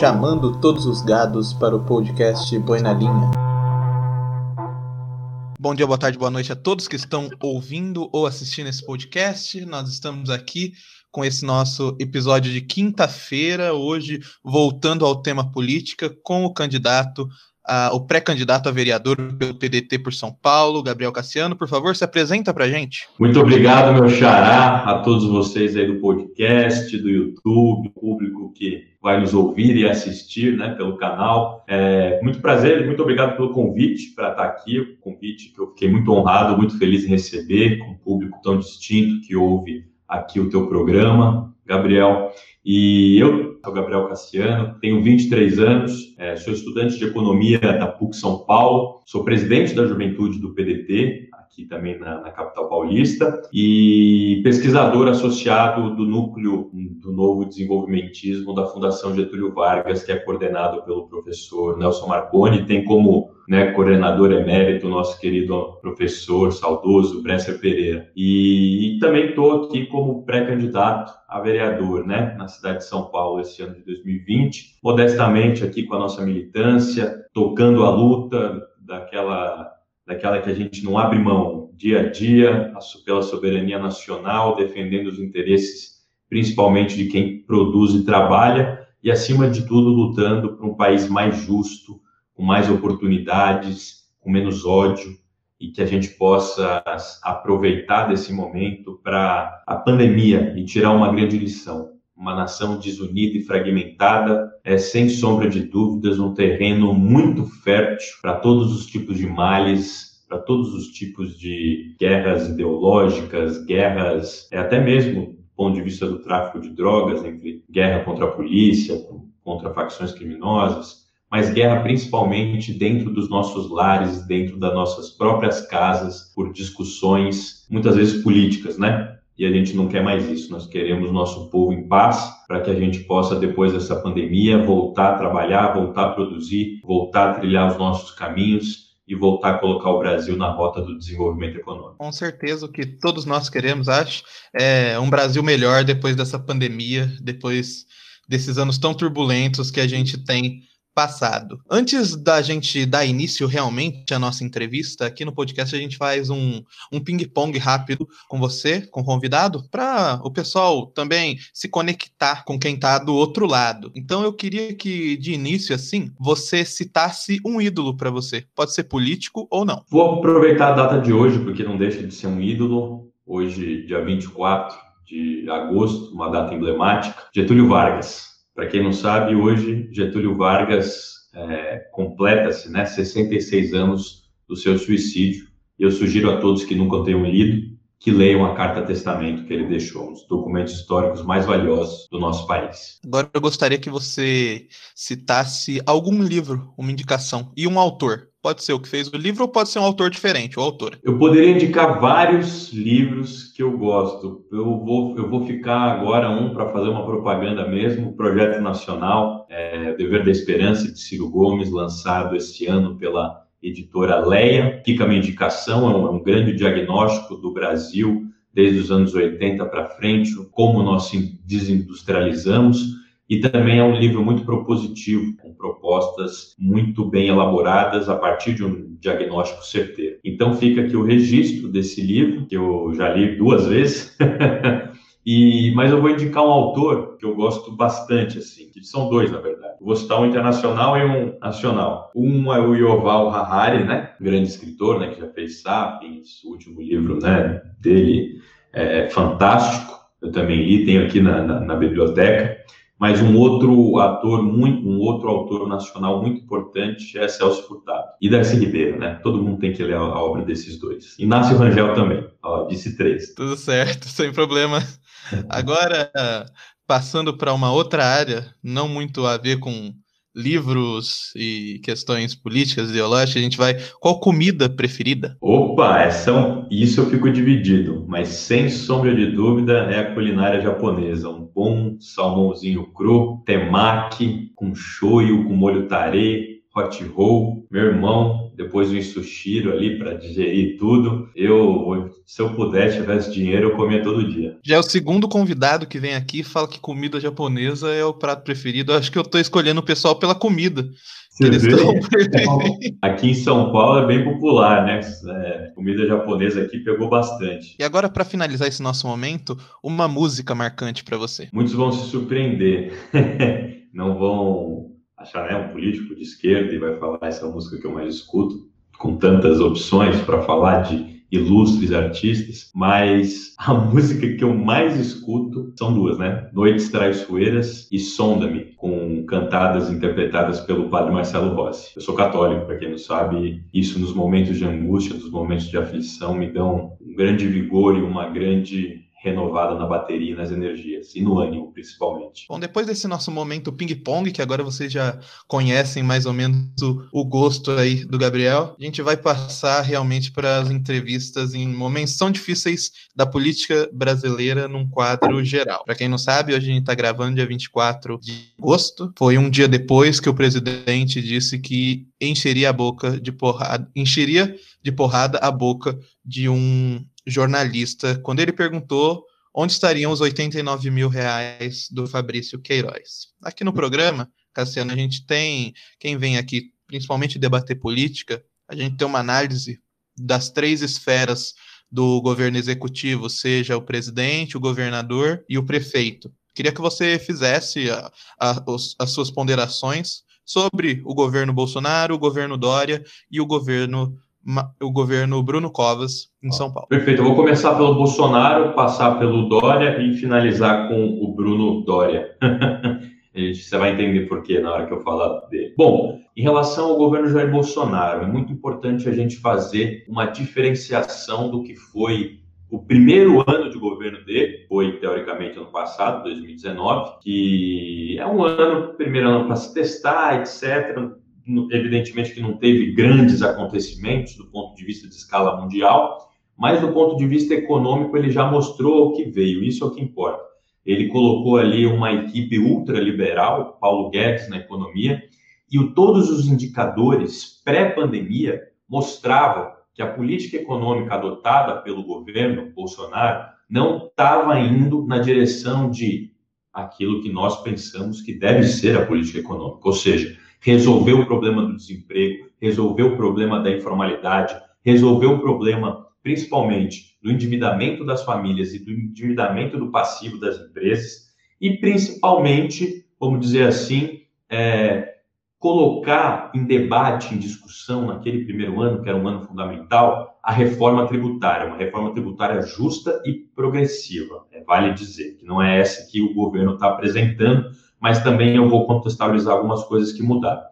chamando todos os gados para o podcast Boi na Linha. Bom dia, boa tarde, boa noite a todos que estão ouvindo ou assistindo esse podcast. Nós estamos aqui com esse nosso episódio de quinta-feira, hoje voltando ao tema política com o candidato uh, o pré-candidato a vereador pelo PDT por São Paulo, Gabriel Cassiano. Por favor, se apresenta para gente. Muito obrigado, meu xará, a todos vocês aí do podcast, do YouTube, público que vai nos ouvir e assistir né, pelo canal. É, muito prazer, muito obrigado pelo convite para estar aqui, o convite que eu fiquei muito honrado, muito feliz em receber, com um público tão distinto que ouve aqui o teu programa, Gabriel. E eu sou Gabriel Cassiano, tenho 23 anos, é, sou estudante de economia da PUC São Paulo, sou presidente da juventude do PDT, aqui também na, na, capital paulista, e pesquisador associado do núcleo do novo desenvolvimentismo da Fundação Getúlio Vargas, que é coordenado pelo professor Nelson Marconi, tem como né, coordenador emérito nosso querido professor saudoso Bresser Pereira. E, e também estou aqui como pré-candidato a vereador né, na cidade de São Paulo esse ano de 2020, modestamente aqui com a nossa militância, tocando a luta daquela daquela que a gente não abre mão dia a dia, pela soberania nacional, defendendo os interesses principalmente de quem produz e trabalha, e acima de tudo lutando por um país mais justo, com mais oportunidades, com menos ódio, e que a gente possa aproveitar desse momento para a pandemia e tirar uma grande lição. Uma nação desunida e fragmentada é, sem sombra de dúvidas, um terreno muito fértil para todos os tipos de males, para todos os tipos de guerras ideológicas, guerras, é, até mesmo do ponto de vista do tráfico de drogas, entre guerra contra a polícia, contra facções criminosas, mas guerra principalmente dentro dos nossos lares, dentro das nossas próprias casas, por discussões muitas vezes políticas, né? E a gente não quer mais isso. Nós queremos nosso povo em paz para que a gente possa, depois dessa pandemia, voltar a trabalhar, voltar a produzir, voltar a trilhar os nossos caminhos e voltar a colocar o Brasil na rota do desenvolvimento econômico. Com certeza, o que todos nós queremos, acho, é um Brasil melhor depois dessa pandemia, depois desses anos tão turbulentos que a gente tem passado. Antes da gente dar início realmente à nossa entrevista, aqui no podcast a gente faz um, um ping-pong rápido com você, com o convidado, para o pessoal também se conectar com quem está do outro lado. Então eu queria que, de início, assim, você citasse um ídolo para você. Pode ser político ou não. Vou aproveitar a data de hoje, porque não deixa de ser um ídolo. Hoje, dia 24 de agosto, uma data emblemática. Getúlio Vargas para quem não sabe, hoje Getúlio Vargas é, completa-se né, 66 anos do seu suicídio. Eu sugiro a todos que nunca tenham lido que leiam a Carta Testamento que ele deixou, um dos documentos históricos mais valiosos do nosso país. Agora eu gostaria que você citasse algum livro, uma indicação e um autor. Pode ser o que fez o livro ou pode ser um autor diferente, o autor. Eu poderia indicar vários livros que eu gosto. Eu vou, eu vou ficar agora um para fazer uma propaganda mesmo, Projeto Nacional, é, Dever da Esperança, de Ciro Gomes, lançado este ano pela editora Leia. Fica minha indicação, é um, é um grande diagnóstico do Brasil desde os anos 80 para frente, como nós desindustrializamos e também é um livro muito propositivo, com propostas muito bem elaboradas a partir de um diagnóstico certeiro. Então fica aqui o registro desse livro, que eu já li duas vezes. E, mas eu vou indicar um autor que eu gosto bastante, assim, que são dois, na verdade. Vou citar um internacional e um nacional. Um é o Yoval Harari, né? grande escritor, né? Que já fez Sapiens, o último livro, né? Dele é fantástico. Eu também li, tenho aqui na, na, na biblioteca. Mas um outro ator muito, um outro autor nacional muito importante é Celso Furtado e Darcy Ribeiro, né? Todo mundo tem que ler a, obra desses dois. Inácio Rangel também, ó, disse três. Tudo certo, sem problema. Agora, passando para uma outra área, não muito a ver com livros e questões políticas, ideológicas, a gente vai. Qual comida preferida? Opa, essa, é isso eu fico dividido, mas sem sombra de dúvida é a culinária japonesa. Um bom salmãozinho cru, temaki, com shoyu, com molho tare, hot roll, meu irmão, depois um sushiro ali para digerir tudo. Eu, se eu pudesse, tivesse dinheiro, eu comia todo dia. Já é o segundo convidado que vem aqui e fala que comida japonesa é o prato preferido. Eu acho que eu estou escolhendo o pessoal pela comida. aqui em São Paulo é bem popular, né? É, comida japonesa aqui pegou bastante. E agora, para finalizar esse nosso momento, uma música marcante para você. Muitos vão se surpreender. Não vão achar né, um político de esquerda e vai falar essa música que eu mais escuto, com tantas opções para falar de ilustres artistas, mas a música que eu mais escuto são duas, né? Noites Traiçoeiras e Sonda-me, com cantadas interpretadas pelo padre Marcelo Rossi. Eu sou católico, para quem não sabe, isso nos momentos de angústia, nos momentos de aflição, me dão um grande vigor e uma grande renovada na bateria e nas energias, e no ânimo, principalmente. Bom, depois desse nosso momento ping-pong, que agora vocês já conhecem mais ou menos o, o, gosto aí do Gabriel, a gente vai passar realmente para as entrevistas em momentos tão difíceis da política brasileira num quadro geral. Para quem não sabe, hoje a gente está gravando dia 24 de agosto, foi um dia depois que o presidente disse que encheria a boca de porrada, encheria de porrada a boca de um jornalista quando ele perguntou onde estariam os 89 mil reais do Fabrício Queiroz. Aqui no programa, Cassiano, a gente tem, quem vem aqui principalmente debater política, a gente tem uma análise das três esferas do governo executivo, seja o presidente, o governador e o prefeito. Queria que você fizesse a, a, as suas ponderações sobre o governo Bolsonaro, o governo Dória e o governo o governo Bruno Covas em São Paulo. Perfeito. Eu vou começar pelo Bolsonaro, passar pelo Dória e finalizar com o Bruno Dória. Você vai entender por quê na hora que eu falar dele. Bom, em relação ao governo Jair Bolsonaro, é muito importante a gente fazer uma diferenciação do que foi o primeiro ano de governo dele, foi teoricamente ano passado, 2019, que é um ano, primeiro ano para se testar, etc evidentemente que não teve grandes acontecimentos do ponto de vista de escala mundial, mas do ponto de vista econômico ele já mostrou o que veio, isso é o que importa. Ele colocou ali uma equipe ultraliberal, Paulo Guedes na economia, e todos os indicadores pré-pandemia mostravam que a política econômica adotada pelo governo Bolsonaro não estava indo na direção de aquilo que nós pensamos que deve ser a política econômica, ou seja, resolver o problema do desemprego, resolver o problema da informalidade, resolver o problema, principalmente, do endividamento das famílias e do endividamento do passivo das empresas, e principalmente, vamos dizer assim, é, colocar em debate, em discussão, naquele primeiro ano, que era um ano fundamental, a reforma tributária, uma reforma tributária justa e progressiva. É, vale dizer que não é essa que o governo está apresentando, mas também eu vou contextualizar algumas coisas que mudaram.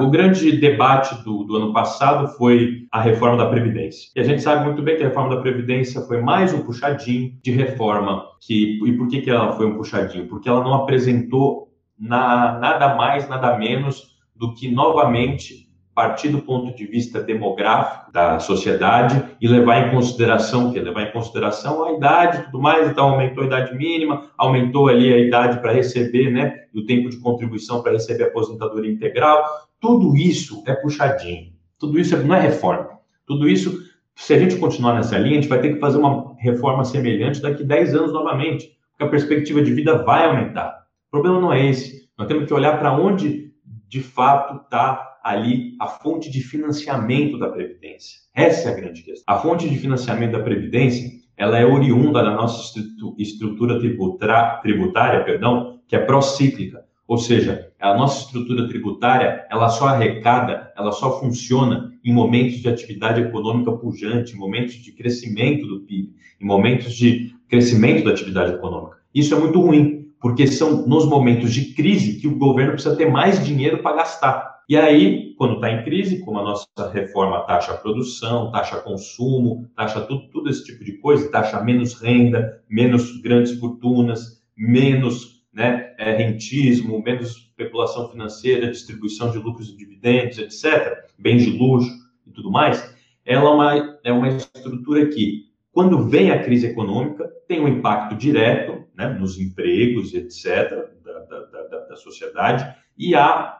O grande debate do, do, ano passado foi a reforma da Previdência. E a gente sabe muito bem que a reforma da Previdência foi mais um puxadinho de reforma. Que, e por que, que ela foi um puxadinho? Porque ela não apresentou na, nada mais, nada menos do que novamente partir do ponto de vista demográfico da sociedade e levar em consideração o quê? Levar em consideração a idade e tudo mais, então aumentou a idade mínima, aumentou ali a idade para receber, né, o tempo de contribuição para receber a aposentadoria integral, tudo isso é puxadinho, tudo isso não é reforma, tudo isso, se a gente continuar nessa linha, a gente vai ter que fazer uma reforma semelhante daqui 10 anos novamente, porque a perspectiva de vida vai aumentar. O problema não é esse, nós temos que olhar para onde de fato está ali a fonte de financiamento da Previdência. Essa é a grande questão. A fonte de financiamento da Previdência ela é oriunda da nossa estrutura tributária, perdão, que é procíclica. Ou seja, a nossa estrutura tributária, ela só arrecada, ela só funciona em momentos de atividade econômica pujante, em momentos de crescimento do PIB, em momentos de crescimento da atividade econômica. Isso é muito ruim, porque são nos momentos de crise que o governo precisa ter mais dinheiro para gastar. E aí, quando está em crise, como a nossa reforma taxa produção, taxa consumo, taxa tudo, tudo esse tipo de coisa, taxa menos renda, menos grandes fortunas, menos né, é, rentismo, menos especulação financeira, distribuição de lucros e dividendos, etc., bens de luxo e tudo mais, ela é uma, é uma estrutura que, quando vem a crise econômica, tem um impacto direto né, nos empregos, etc., da, da, da, da sociedade, e há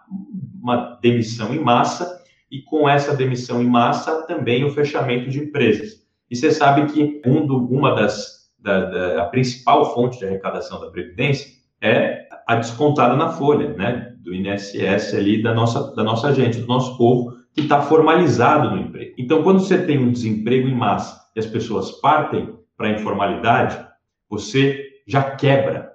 uma demissão em massa e com essa demissão em massa também o fechamento de empresas. E você sabe que um do, uma das da, da, a principal fonte de arrecadação da previdência é a descontada na folha, né, do INSS ali da nossa da nossa gente, do nosso povo que está formalizado no emprego. Então, quando você tem um desemprego em massa e as pessoas partem para a informalidade, você já quebra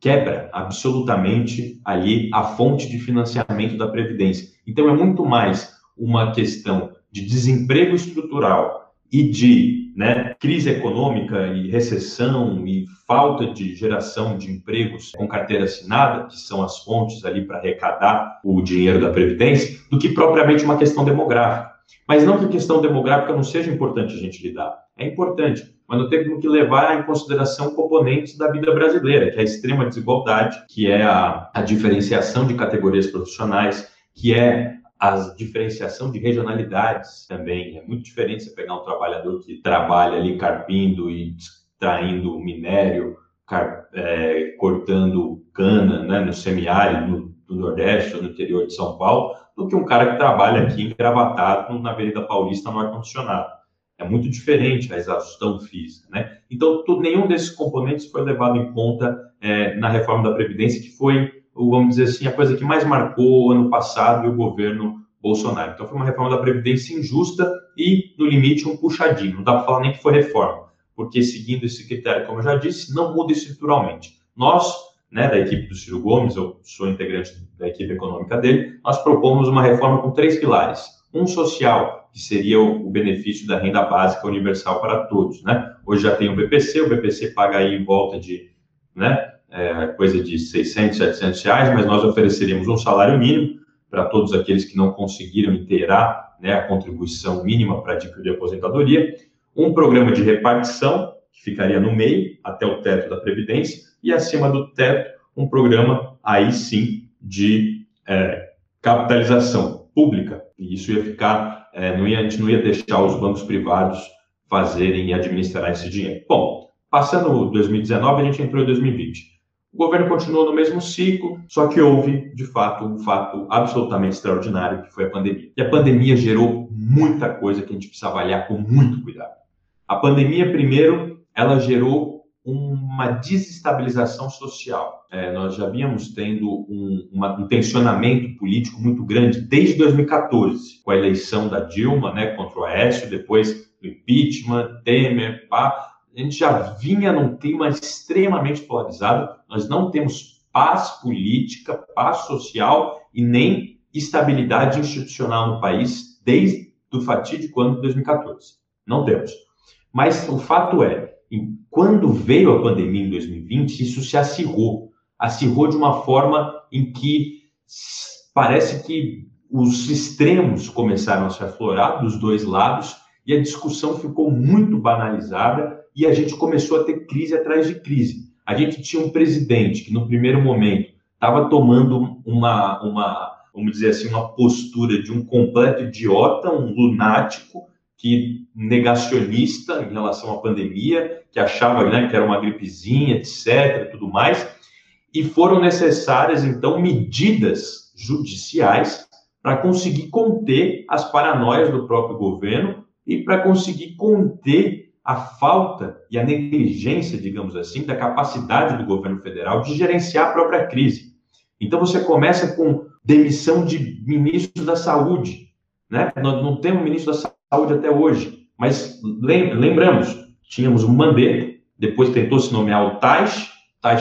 quebra absolutamente ali a fonte de financiamento da Previdência. Então, é muito mais uma questão de desemprego estrutural e de né, crise econômica e recessão e falta de geração de empregos com carteira assinada, que são as fontes ali para arrecadar o dinheiro da Previdência, do que propriamente uma questão demográfica. Mas não que a questão demográfica não seja importante a gente lidar. É importante, mas nós temos que levar em consideração componentes da vida brasileira, que é a extrema desigualdade, que é a, a diferenciação de categorias profissionais, que é a diferenciação de regionalidades também. É muito diferente você pegar um trabalhador que trabalha ali carpindo e extraindo minério, car, é, cortando cana né, no semiárido, no, no Nordeste ou no interior de São Paulo, do que um cara que trabalha aqui engravatado na Avenida Paulista no ar-condicionado. É muito diferente a exaustão física, né? Então, tudo, nenhum desses componentes foi levado em conta é, na reforma da Previdência, que foi, vamos dizer assim, a coisa que mais marcou o ano passado e o governo Bolsonaro. Então, foi uma reforma da Previdência injusta e, no limite, um puxadinho. Não dá para falar nem que foi reforma, porque, seguindo esse critério, como eu já disse, não muda estruturalmente. Nós, né, da equipe do Ciro Gomes, eu sou integrante da equipe econômica dele, nós propomos uma reforma com três pilares. Um social, que seria o benefício da renda básica universal para todos, né? Hoje já tem o BPC, o BPC paga aí em volta de, né, é, coisa de 600, 700 reais, mas nós ofereceríamos um salário mínimo para todos aqueles que não conseguiram inteirar né, a contribuição mínima para adquirir aposentadoria, um programa de repartição, que ficaria no meio, até o teto da Previdência, e acima do teto, um programa, aí sim, de é, capitalização pública, e isso ia ficar é, não ia, a gente não ia deixar os bancos privados fazerem e administrar esse dinheiro. Bom, passando 2019, a gente entrou em 2020. O governo continuou no mesmo ciclo, só que houve, de fato, um fato absolutamente extraordinário, que foi a pandemia. E a pandemia gerou muita coisa que a gente precisa avaliar com muito cuidado. A pandemia, primeiro, ela gerou uma desestabilização social. É, nós já vínhamos tendo um, uma, um, tensionamento político muito grande desde 2014, com a eleição da Dilma né, contra o Aécio, depois o impeachment, Temer, pá. A gente já vinha num clima extremamente polarizado. Nós não temos paz política, paz social e nem estabilidade institucional no país desde o fatídico ano de 2014. Não temos. Mas o fato é, quando veio a pandemia em 2020, isso se acirrou. Acirrou de uma forma em que parece que os extremos começaram a se aflorar dos dois lados e a discussão ficou muito banalizada e a gente começou a ter crise atrás de crise. A gente tinha um presidente que, no primeiro momento, estava tomando uma, uma, vamos dizer assim, uma postura de um completo idiota, um lunático, que negacionista em relação à pandemia, que achava né, que era uma gripezinha, etc., tudo mais, e foram necessárias, então, medidas judiciais para conseguir conter as paranoias do próprio governo e para conseguir conter a falta e a negligência, digamos assim, da capacidade do governo federal de gerenciar a própria crise. Então, você começa com demissão de ministros da saúde, né? Nós não temos ministro da saúde até hoje. Mas lembramos, tínhamos um Mandetta, depois tentou se nomear o Taish,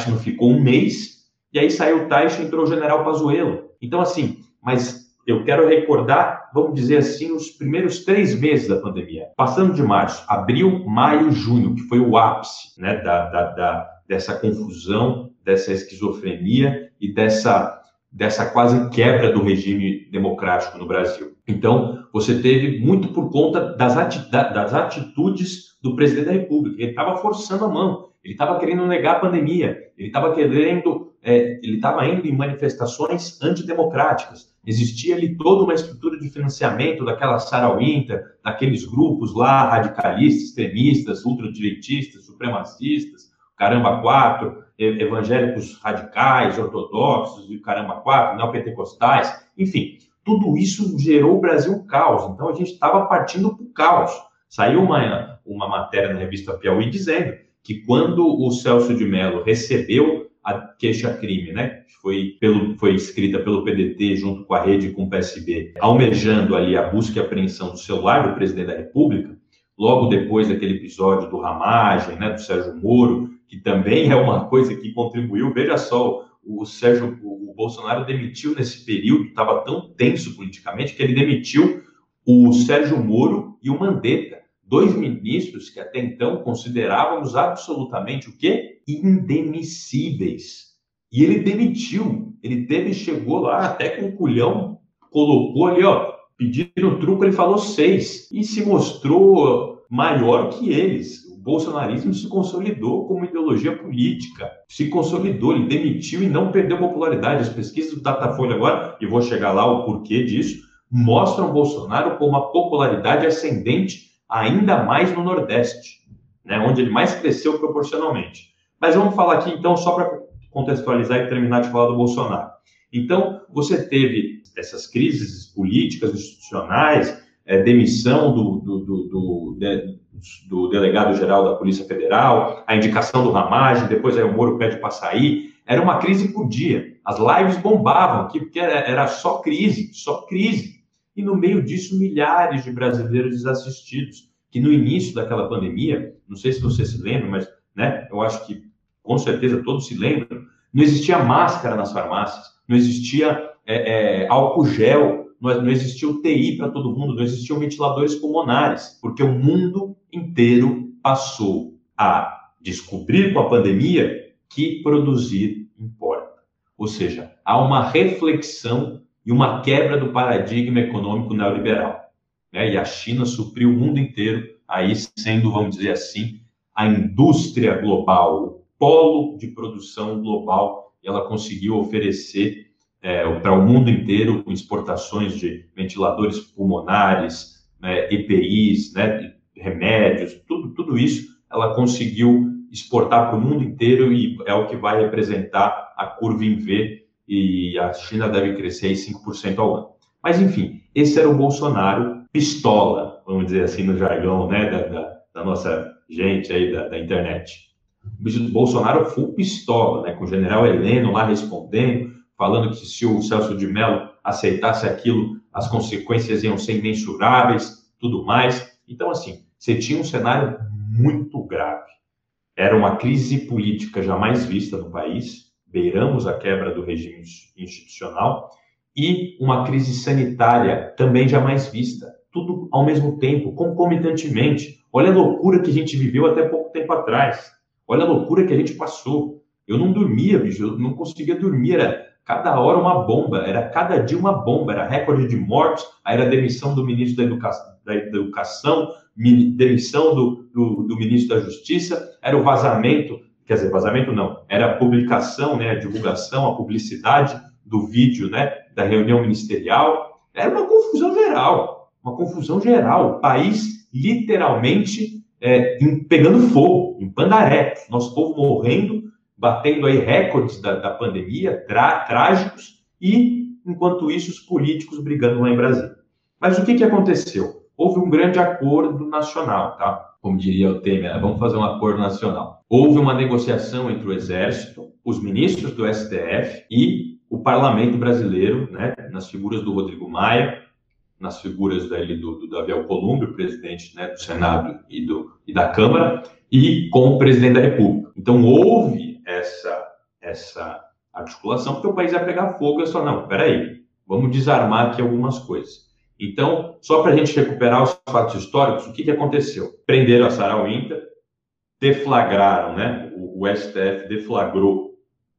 Não ficou um mês, e aí saiu o Taish e entrou o general Pazuello. Então, assim, mas eu quero recordar, vamos dizer assim, os primeiros três meses da pandemia. Passando de março, abril, maio, junho, que foi o ápice né, da, da, da dessa confusão, dessa esquizofrenia e dessa, dessa quase quebra do regime democrático no Brasil. Então, você teve muito por conta das, ati das atitudes do presidente da República. Ele estava forçando a mão, ele estava querendo negar a pandemia, ele estava querendo, é, ele estava indo em manifestações antidemocráticas. Existia ali toda uma estrutura de financiamento daquela Sarah Winter, daqueles grupos lá radicalistas, extremistas, ultradireitistas, supremacistas, caramba quatro, evangélicos radicais, ortodoxos e caramba quatro, neopentecostais, enfim tudo isso gerou o Brasil caos. Então a gente estava partindo para o caos. Saiu uma, uma matéria na revista Piauí dizendo que quando o Celso de Mello recebeu a queixa-crime, né, que foi, pelo, foi escrita pelo PDT junto com a rede com o PSB, almejando ali a busca e apreensão do celular do presidente da República, logo depois daquele episódio do Ramagem, né, do Sérgio Moro, que também é uma coisa que contribuiu, veja só, o Sérgio, o Bolsonaro demitiu nesse período, estava tão tenso politicamente, que ele demitiu o Sérgio Moro e o Mandetta, dois ministros que até então considerávamos absolutamente o quê? Indemissíveis. E ele demitiu, ele teve, chegou lá até com um culhão, colocou ali, ó, pediram truco, ele falou seis, e se mostrou maior que eles bolsonarismo se consolidou como ideologia política, se consolidou, ele demitiu e não perdeu popularidade. As pesquisas do Datafolha agora, e vou chegar lá o porquê disso, mostram Bolsonaro com uma popularidade ascendente ainda mais no Nordeste, né, onde ele mais cresceu proporcionalmente. Mas vamos falar aqui então só para contextualizar e terminar de falar do Bolsonaro. Então, você teve essas crises políticas, institucionais, é, demissão do, do, do, do, do delegado-geral da Polícia Federal, a indicação do Ramagem, depois aí o Moro pede para sair. Era uma crise por dia. As lives bombavam aqui, porque era, era só crise, só crise. E no meio disso, milhares de brasileiros desassistidos, que no início daquela pandemia, não sei se você se lembra, mas né, eu acho que com certeza todos se lembram, não existia máscara nas farmácias, não existia é, é, álcool gel, não existia UTI para todo mundo, não existiam ventiladores pulmonares, porque o mundo inteiro passou a descobrir com a pandemia que produzir importa. Ou seja, há uma reflexão e uma quebra do paradigma econômico neoliberal. Né? E a China supriu o mundo inteiro, aí sendo, vamos dizer assim, a indústria global, o polo de produção global, e ela conseguiu oferecer é, para o mundo inteiro com exportações de ventiladores pulmonares, né, EPIs, né, remédios, tudo, tudo isso ela conseguiu exportar para o mundo inteiro e é o que vai representar a curva em V e a China deve crescer em 5% ao ano. Mas, enfim, esse era o Bolsonaro pistola, vamos dizer assim no jargão né, da, da, da nossa gente aí da, da internet. O Bolsonaro full pistola, né, com o general Heleno lá respondendo, falando que se o Celso de Mello aceitasse aquilo, as consequências iam ser imensuráveis, tudo mais. Então, assim, você tinha um cenário muito grave. Era uma crise política jamais vista no país, beiramos a quebra do regime institucional, e uma crise sanitária também jamais vista. Tudo ao mesmo tempo, concomitantemente. Olha a loucura que a gente viveu até pouco tempo atrás. Olha a loucura que a gente passou. Eu não dormia, bicho, eu não conseguia dormir. Era cada hora uma bomba, era cada dia uma bomba, era recorde de mortes, aí era demissão do ministro da Educação, da educação demissão do, do, do, ministro da Justiça, era o vazamento, quer dizer, vazamento não, era a publicação, né, a divulgação, a publicidade do vídeo, né, da reunião ministerial, era uma confusão geral, uma confusão geral, o país literalmente é, em, pegando fogo, em pandaré, nosso povo morrendo batendo aí recordes da, da pandemia, trágicos, e, enquanto isso, os políticos brigando lá em Brasília. Mas o que, que aconteceu? Houve um grande acordo nacional, tá? Como diria o Temer, vamos fazer um acordo nacional. Houve uma negociação entre o Exército, os ministros do STF e o Parlamento brasileiro, né, nas figuras do Rodrigo Maia, nas figuras dele, do, do Davi Alcolumbre, presidente né, do Senado e, do, e da Câmara, e com o presidente da República. Então, houve essa, essa articulação, porque o país ia pegar fogo e só, não, peraí, vamos desarmar aqui algumas coisas. Então, só para a gente recuperar os fatos históricos, o que, que aconteceu? Prenderam a Sarah Winter, deflagraram, né? O, o, STF deflagrou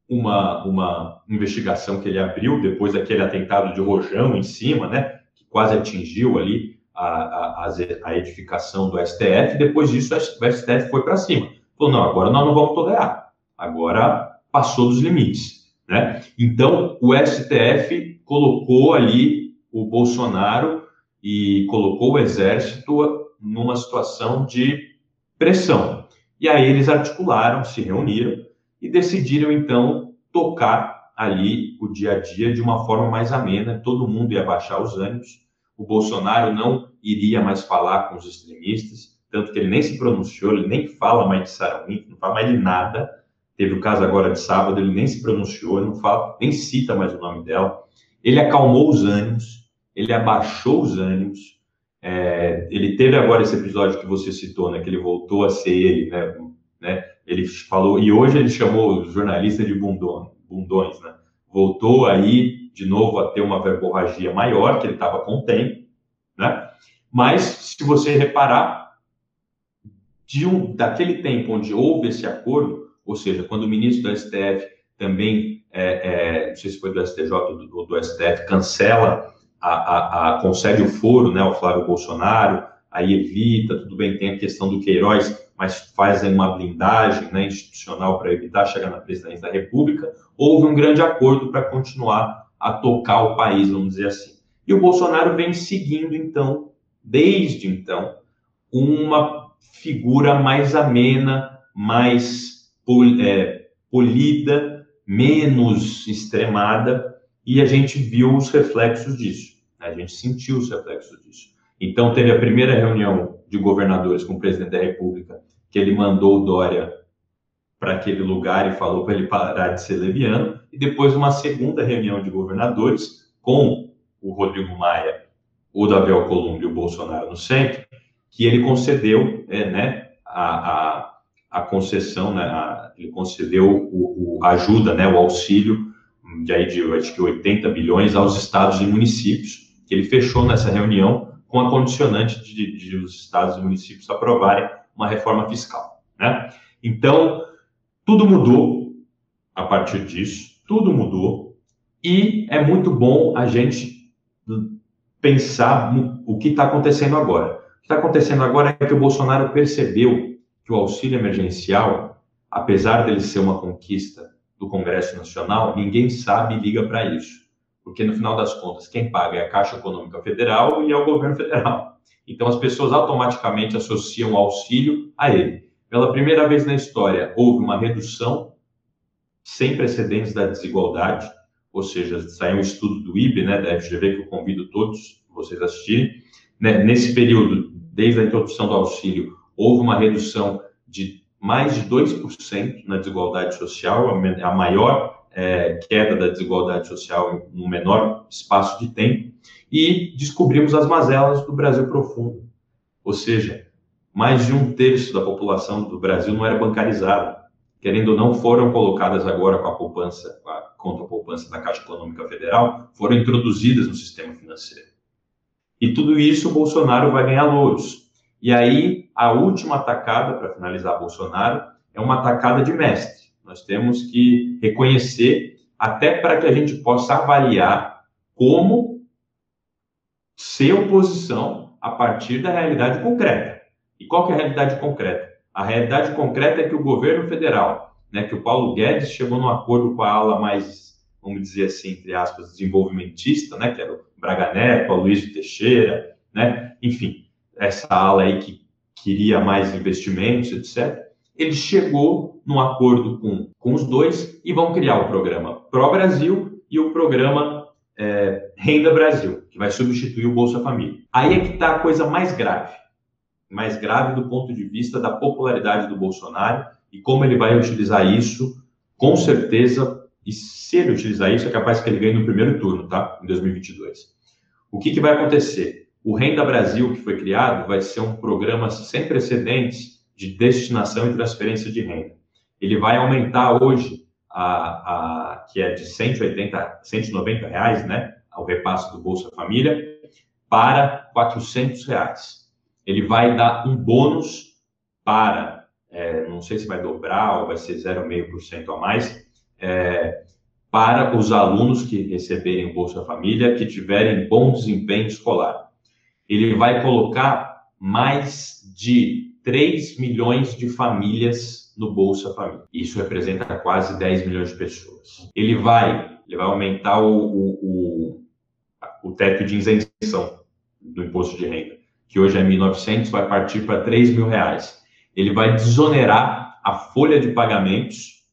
uma, uma investigação que ele abriu depois daquele atentado de Rojão em cima, né? Que quase atingiu ali a, a, a edificação do STF. Depois disso, o STF foi para cima. Falou, não, agora nós não vamos tolerar. Agora passou dos limites. Né? Então, o STF colocou ali o Bolsonaro e colocou o Exército numa situação de pressão. E aí eles articularam, se reuniram e decidiram, então, tocar ali o dia a dia de uma forma mais amena, todo mundo ia baixar os ânimos, o Bolsonaro não iria mais falar com os extremistas, tanto que ele nem se pronunciou, ele nem fala mais de Winter, não fala mais de nada. Teve o caso agora de sábado, ele nem se pronunciou, ele não fala, nem cita mais o nome dela. Ele acalmou os ânimos, ele abaixou os ânimos. É, ele teve agora esse episódio que você citou, né, que ele voltou a ser ele, né, né ele falou, e hoje ele chamou os jornalistas de bundões, né, voltou aí de novo a ter uma verborragia maior, que ele estava com tempo, né, mas se você reparar, de um, daquele tempo onde houve esse acordo, ou seja, quando o ministro do STF também, é, é, não sei se foi do STJ ou do, do STF, cancela a, a, a, concede o foro né, ao Flávio Bolsonaro, aí evita, tudo bem, tem a questão do Queiroz, mas faz uma blindagem né, institucional para evitar chegar na presidência da República, houve um grande acordo para continuar a tocar o país, vamos dizer assim. E o Bolsonaro vem seguindo, então, desde então, uma figura mais amena, mais é, polida, menos extremada, e a gente viu os reflexos disso, né? a gente sentiu os reflexos disso. Então, teve a primeira reunião de governadores com o presidente da República, que ele mandou o Dória para aquele lugar e falou para ele parar de ser leviano, e depois uma segunda reunião de governadores com o Rodrigo Maia, o Davi Alcolumbre e o Bolsonaro no centro, que ele concedeu é, né, a, a, a concessão, né, a, ele concedeu o, o, ajuda, né, o auxílio de, aí de acho que 80 bilhões aos estados e municípios, que ele fechou nessa reunião com a condicionante de, de os estados e municípios aprovarem uma reforma fiscal. Né? Então, tudo mudou a partir disso, tudo mudou, e é muito bom a gente pensar o que está acontecendo agora. O que está acontecendo agora é que o Bolsonaro percebeu que o auxílio emergencial, apesar dele ser uma conquista do Congresso Nacional, ninguém sabe e liga para isso. Porque, no final das contas, quem paga é a Caixa Econômica Federal e é o governo federal. Então, as pessoas automaticamente associam o auxílio a ele. Pela primeira vez na história, houve uma redução sem precedentes da desigualdade, ou seja, saiu um estudo do IBE, né, da FGV, que eu convido todos vocês a assistirem. Né, nesse período, desde a introdução do auxílio, houve uma redução de mais de 2% na desigualdade social, a maior é, queda da desigualdade social no menor espaço de tempo, e descobrimos as mazelas do Brasil profundo. Ou seja, mais de um terço da população do Brasil não era bancarizada. Querendo ou não, foram colocadas agora com a poupança, com a conta poupança da Caixa Econômica Federal, foram introduzidas no sistema financeiro. E tudo isso o Bolsonaro vai ganhar louros. E aí, a última atacada, para finalizar Bolsonaro, é uma atacada de mestre. Nós temos que reconhecer, até para que a gente possa avaliar como ser oposição a partir da realidade concreta. E qual que é a realidade concreta? A realidade concreta é que o governo federal, né, que o Paulo Guedes chegou num acordo com a ala mais, vamos dizer assim, entre aspas, desenvolvimentista, né, que era o Braga Neto, o Luiz Teixeira, né, enfim, essa ala aí que queria mais investimentos, etc., ele chegou num acordo com, com os dois e vão criar o programa Pro Brasil e o programa é, Renda Brasil, que vai substituir o Bolsa Família. Aí é que está a coisa mais grave, mais grave do ponto de vista da popularidade do Bolsonaro e como ele vai utilizar isso, com certeza, e se ele utilizar isso, é capaz que ele ganhe no primeiro turno, tá? Em 2022. O que, que vai acontecer? O Renda Brasil, que foi criado, vai ser um programa sem precedentes de destinação e transferência de renda. Ele vai aumentar hoje, a, a que é de 180, 190 reais, né, o repasse do Bolsa Família, para 400 reais. Ele vai dar um bônus para, é, não sei se vai dobrar ou vai ser 0,5% a mais, é, para os alunos que receberem o Bolsa Família que tiverem bom desempenho escolar ele vai colocar mais de 3 milhões de famílias no Bolsa Família. Isso representa quase 10 milhões de pessoas. Ele vai, ele vai aumentar o, o, o, o teto de isenção do imposto de renda, que hoje é 1.900, vai partir para 3 mil reais. Ele vai desonerar a folha de pagamentos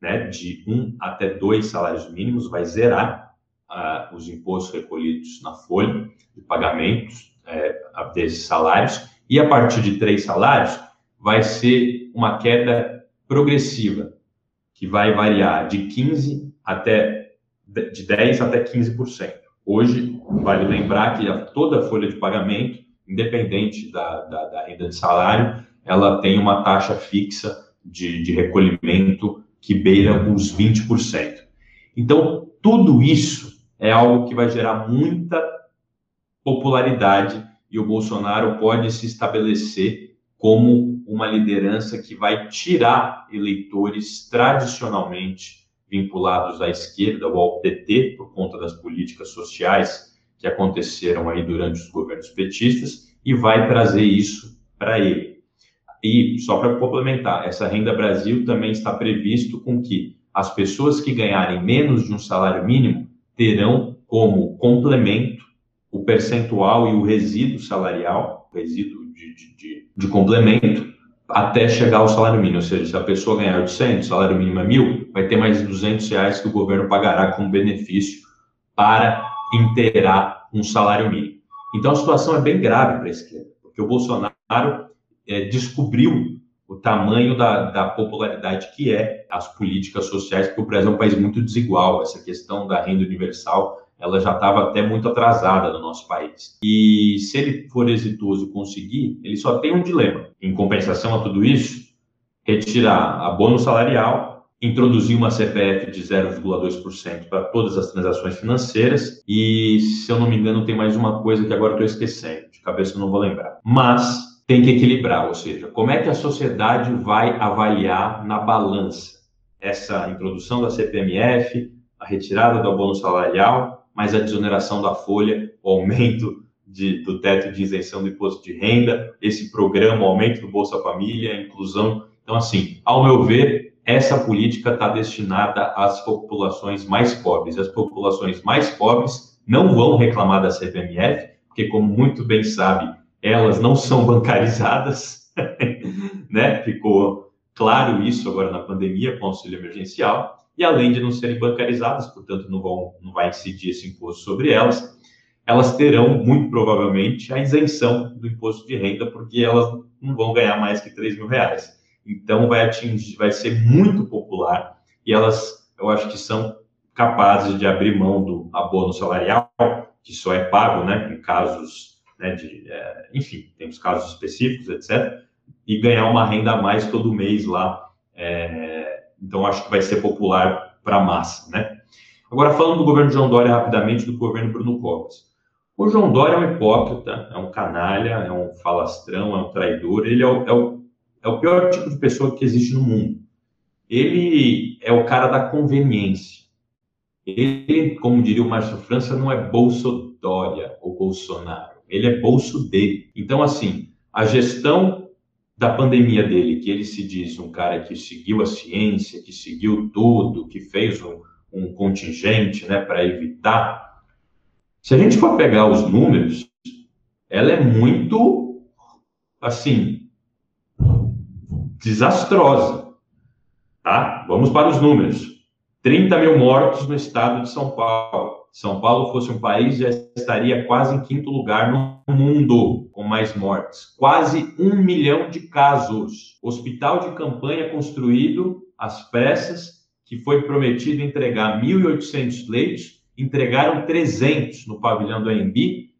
né, de um até dois salários mínimos, vai zerar os impostos recolhidos na folha de pagamentos é, desses salários, e a partir de três salários, vai ser uma queda progressiva, que vai variar de 15 até de 10 até 15%. Hoje, vale lembrar que a, toda a folha de pagamento, independente da, da, da, renda de salário, ela tem uma taxa fixa de, de recolhimento que beira os 20%. Então, tudo isso é algo que vai gerar muita popularidade e o Bolsonaro pode se estabelecer como uma liderança que vai tirar eleitores tradicionalmente vinculados à esquerda ou ao PT por conta das políticas sociais que aconteceram aí durante os governos petistas e vai trazer isso para ele. E só para complementar, essa renda Brasil também está previsto com que as pessoas que ganharem menos de um salário mínimo terão como complemento o percentual e o resíduo salarial, resíduo de, de, de, de complemento, até chegar ao salário mínimo. Ou seja, se a pessoa ganhar 800, o salário mínimo é mil, vai ter mais 200 reais que o governo pagará como benefício para inteirar um salário mínimo. Então a situação é bem grave para a esquerda, porque o Bolsonaro é, descobriu o tamanho da, da, popularidade que é as políticas sociais, porque o Brasil é um país muito desigual. Essa questão da renda universal ela já estava até muito atrasada no nosso país. E se ele for exitoso e conseguir, ele só tem um dilema. Em compensação a tudo isso, retirar a bônus salarial, introduzir uma CPF de 0,2% para todas as transações financeiras e, se eu não me engano, tem mais uma coisa que agora estou esquecendo, de cabeça eu não vou lembrar. Mas tem que equilibrar, ou seja, como é que a sociedade vai avaliar na balança essa introdução da CPMF, a retirada do bônus salarial mais a desoneração da folha, o aumento de, do teto de isenção do imposto de renda, esse programa, o aumento do Bolsa Família, a inclusão. Então, assim, ao meu ver, essa política está destinada às populações mais pobres. As populações mais pobres não vão reclamar da CPMF, porque, como muito bem sabe, elas não são bancarizadas, né? Ficou claro isso agora na pandemia com o auxílio emergencial e além de não serem bancarizadas, portanto não, vão, não vai incidir esse imposto sobre elas, elas terão, muito provavelmente, a isenção do imposto de renda, porque elas não vão ganhar mais que 3 mil reais. Então vai atingir, vai ser muito popular e elas, eu acho que são capazes de abrir mão do abono salarial, que só é pago, né, em casos, né, de, é, enfim, temos casos específicos, etc., e ganhar uma renda a mais todo mês lá, é, então, acho que vai ser popular para a massa, né? Agora, falando do governo João Dória rapidamente, do governo Bruno Covas. O João Dória é um hipócrita, é um canalha, é um falastrão, é um traidor, ele é o, é o, é o pior tipo de pessoa que existe no mundo. Ele é o cara da conveniência. Ele, como diria o Márcio França, não é Bolso Dória ou Bolsonaro, ele é bolso dele. Então, assim, a gestão da pandemia dele, que ele se diz um cara que seguiu a ciência, que seguiu tudo, que fez um, um contingente né, para evitar. Se a gente for pegar os números, ela é muito, assim, desastrosa. Tá? Vamos para os números. 30 mil mortos no estado de São Paulo. São Paulo fosse um país, já estaria quase em quinto lugar no mundo com mais mortes. Quase um milhão de casos. Hospital de campanha construído às pressas, que foi prometido entregar 1.800 leitos, entregaram 300 no pavilhão do AMB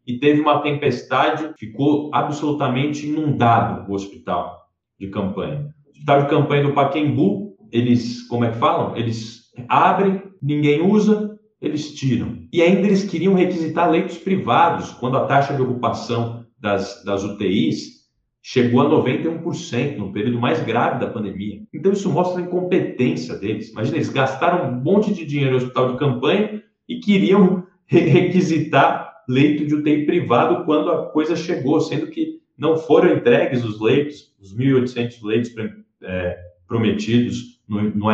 e teve uma tempestade, ficou absolutamente inundado o hospital de campanha. O hospital de campanha do Paquembu, eles, como é que falam? Eles abrem, ninguém usa, eles tiram. E ainda eles queriam requisitar leitos privados, quando a taxa de ocupação das, das UTIs chegou a 91%, no período mais grave da pandemia. Então isso mostra a incompetência deles. Imagina, eles gastaram um monte de dinheiro no hospital de campanha e queriam requisitar leito de UTI privado quando a coisa chegou, sendo que não foram entregues os leitos, os 1.800 leitos é, prometidos no, no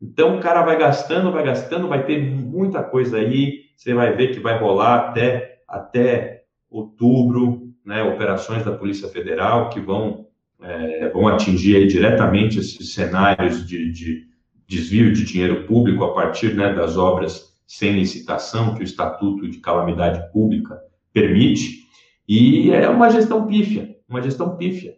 então o cara vai gastando, vai gastando, vai ter muita coisa aí. Você vai ver que vai rolar até, até outubro, né, operações da Polícia Federal que vão, é, vão atingir aí diretamente esses cenários de, de desvio de dinheiro público a partir né, das obras sem licitação que o Estatuto de Calamidade Pública permite, e é uma gestão pífia, uma gestão pífia.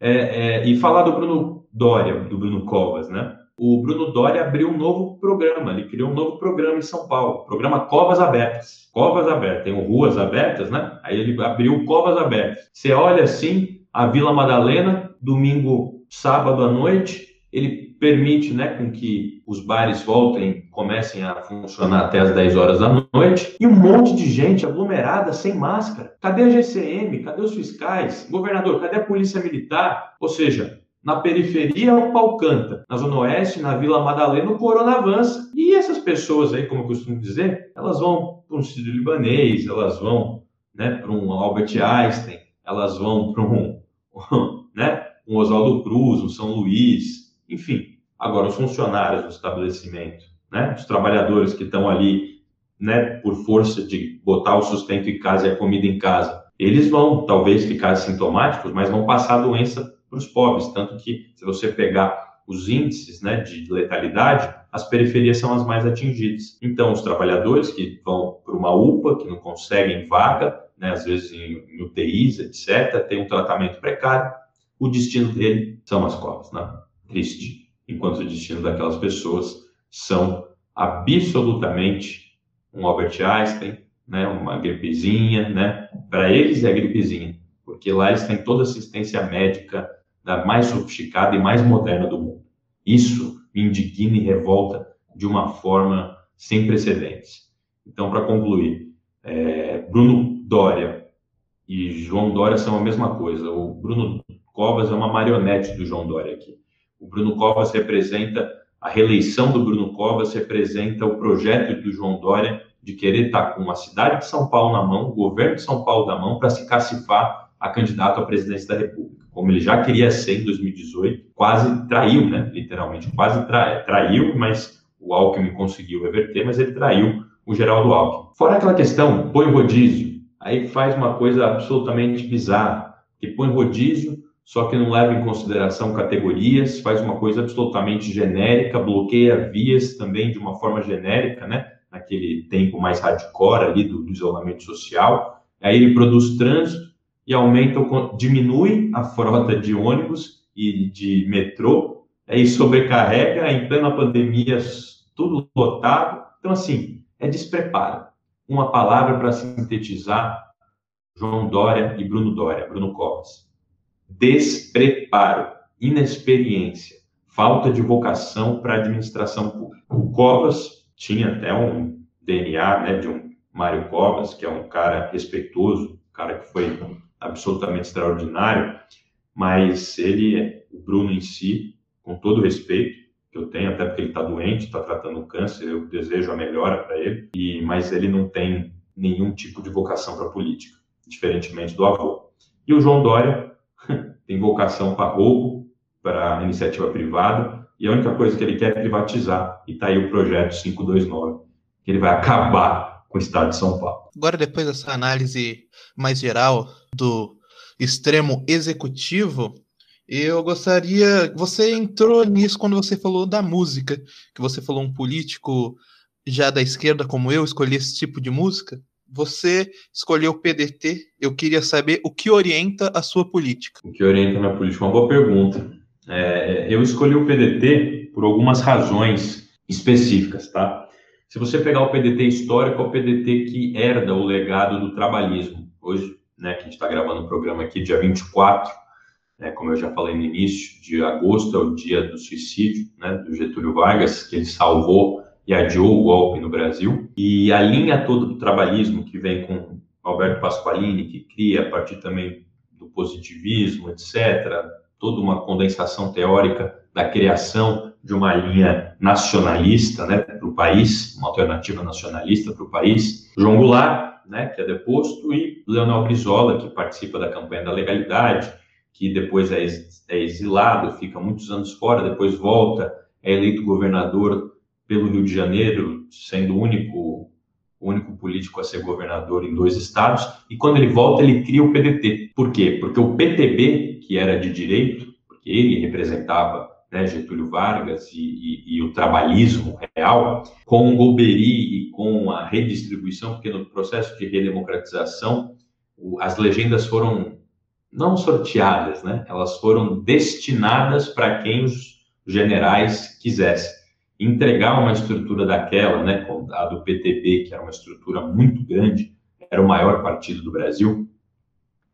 É, é, e falar do Bruno Dória, do Bruno Covas, né? O Bruno Dória abriu um novo programa, ele criou um novo programa em São Paulo, programa Covas Abertas. Covas Abertas, tem ruas abertas, né? Aí ele abriu Covas Abertas. Você olha assim, a Vila Madalena, domingo, sábado à noite, ele permite né, com que os bares voltem, comecem a funcionar até as 10 horas da noite, e um monte de gente aglomerada sem máscara. Cadê a GCM? Cadê os fiscais? Governador, cadê a polícia militar? Ou seja, na periferia o pau canta, na Zona Oeste, na Vila Madalena, o corona avança. E essas pessoas aí, como eu costumo dizer, elas vão para um Sírio Libanês, elas vão né, para um Albert Einstein, elas vão para um, né, um Oswaldo Cruz, um São Luís, enfim, agora os funcionários do estabelecimento, né, os trabalhadores que estão ali, né, por força de botar o sustento em casa e a comida em casa, eles vão talvez ficar sintomáticos, mas vão passar a doença para os pobres, tanto que se você pegar os índices né, de letalidade, as periferias são as mais atingidas. Então, os trabalhadores que vão para uma UPA, que não conseguem vaga, né, às vezes em, em UTIs, etc., tem um tratamento precário, o destino dele são as covas. Né? triste, enquanto o destino daquelas pessoas são absolutamente um Albert Einstein, né, uma gripezinha, né? Para eles é gripezinha, porque lá eles têm toda assistência médica da mais sofisticada e mais moderna do mundo. Isso me indigna e revolta de uma forma sem precedentes. Então, para concluir, é, Bruno Dória e João Dória são a mesma coisa. O Bruno Covas é uma marionete do João Dória aqui. O Bruno Covas representa a reeleição do Bruno Covas representa o projeto do João Dória de querer estar com a cidade de São Paulo na mão, o governo de São Paulo na mão, para se cacifar a candidato à presidência da República. Como ele já queria ser em 2018, quase traiu, né? Literalmente, quase tra traiu, mas o Alckmin conseguiu reverter, mas ele traiu o Geraldo Alckmin. Fora aquela questão, põe rodízio, aí faz uma coisa absolutamente bizarra, que põe rodízio só que não leva em consideração categorias, faz uma coisa absolutamente genérica, bloqueia vias também de uma forma genérica, né? Naquele tempo mais hardcore ali do, do isolamento social. Aí ele produz trânsito e aumenta, diminui a frota de ônibus e de metrô, aí sobrecarrega em plena pandemia, tudo lotado. Então, assim, é despreparo. Uma palavra para sintetizar João Dória e Bruno Dória, Bruno Covas despreparo, inexperiência, falta de vocação para a administração pública. O Covas tinha até um DNA né, de um Mário Covas, que é um cara respeitoso, um cara que foi absolutamente extraordinário, mas ele, o Bruno em si, com todo o respeito que eu tenho, até porque ele está doente, está tratando câncer, eu desejo a melhora para ele, e, mas ele não tem nenhum tipo de vocação para política, diferentemente do avô. E o João Dória tem vocação para roubo, para iniciativa privada, e a única coisa que ele quer é privatizar. E está aí o projeto 529, que ele vai acabar com o Estado de São Paulo. Agora, depois dessa análise mais geral do extremo executivo, eu gostaria. Você entrou nisso quando você falou da música, que você falou um político já da esquerda como eu escolhi esse tipo de música. Você escolheu o PDT. Eu queria saber o que orienta a sua política. O que orienta a minha política? Uma boa pergunta. É, eu escolhi o PDT por algumas razões específicas, tá? Se você pegar o PDT histórico, é o PDT que herda o legado do trabalhismo. Hoje, né, que a gente está gravando o programa aqui, dia 24, né, como eu já falei no início, de agosto é o dia do suicídio né, do Getúlio Vargas, que ele salvou e adiou o golpe no Brasil. E a linha toda do trabalhismo que vem com Alberto Pasqualini, que cria a partir também do positivismo, etc., toda uma condensação teórica da criação de uma linha nacionalista né, para o país, uma alternativa nacionalista para o país. João Goulart, né, que é deposto, e Leonel Brizola, que participa da campanha da legalidade, que depois é, é exilado, fica muitos anos fora, depois volta, é eleito governador pelo Rio de Janeiro, sendo o único, o único político a ser governador em dois estados, e quando ele volta, ele cria o PDT. Por quê? Porque o PTB, que era de direito, porque ele representava pré-Getúlio Vargas e, e, e, o trabalhismo real, com o Golbery e com a redistribuição, porque no processo de redemocratização, o, as legendas foram não sorteadas, né? elas foram destinadas para quem os generais quisessem. Entregar uma estrutura daquela, né, a do PTB, que era uma estrutura muito grande, era o maior partido do Brasil,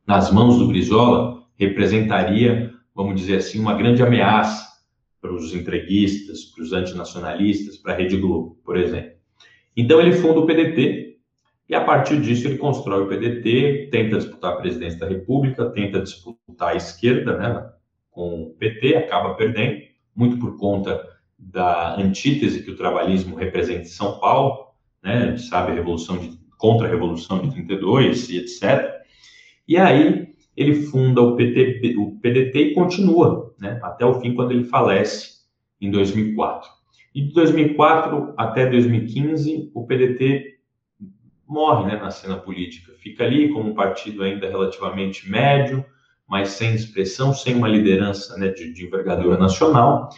nas mãos do Brizola, representaria, vamos dizer assim, uma grande ameaça para os entreguistas, para os antinacionalistas, para a Rede Globo, por exemplo. Então ele funda o PDT e a partir disso ele constrói o PDT, tenta disputar a presidência da República, tenta disputar a esquerda, né, com o PT, acaba perdendo, muito por conta da antítese que o trabalhismo representa em São Paulo, né, a gente sabe a revolução de, contra a revolução de 32 e etc. E aí ele funda o, PT, o PDT e continua né, até o fim, quando ele falece em 2004. E de 2004 até 2015, o PDT morre né, na cena política. Fica ali como um partido ainda relativamente médio, mas sem expressão, sem uma liderança né, de, de, envergadura nacional,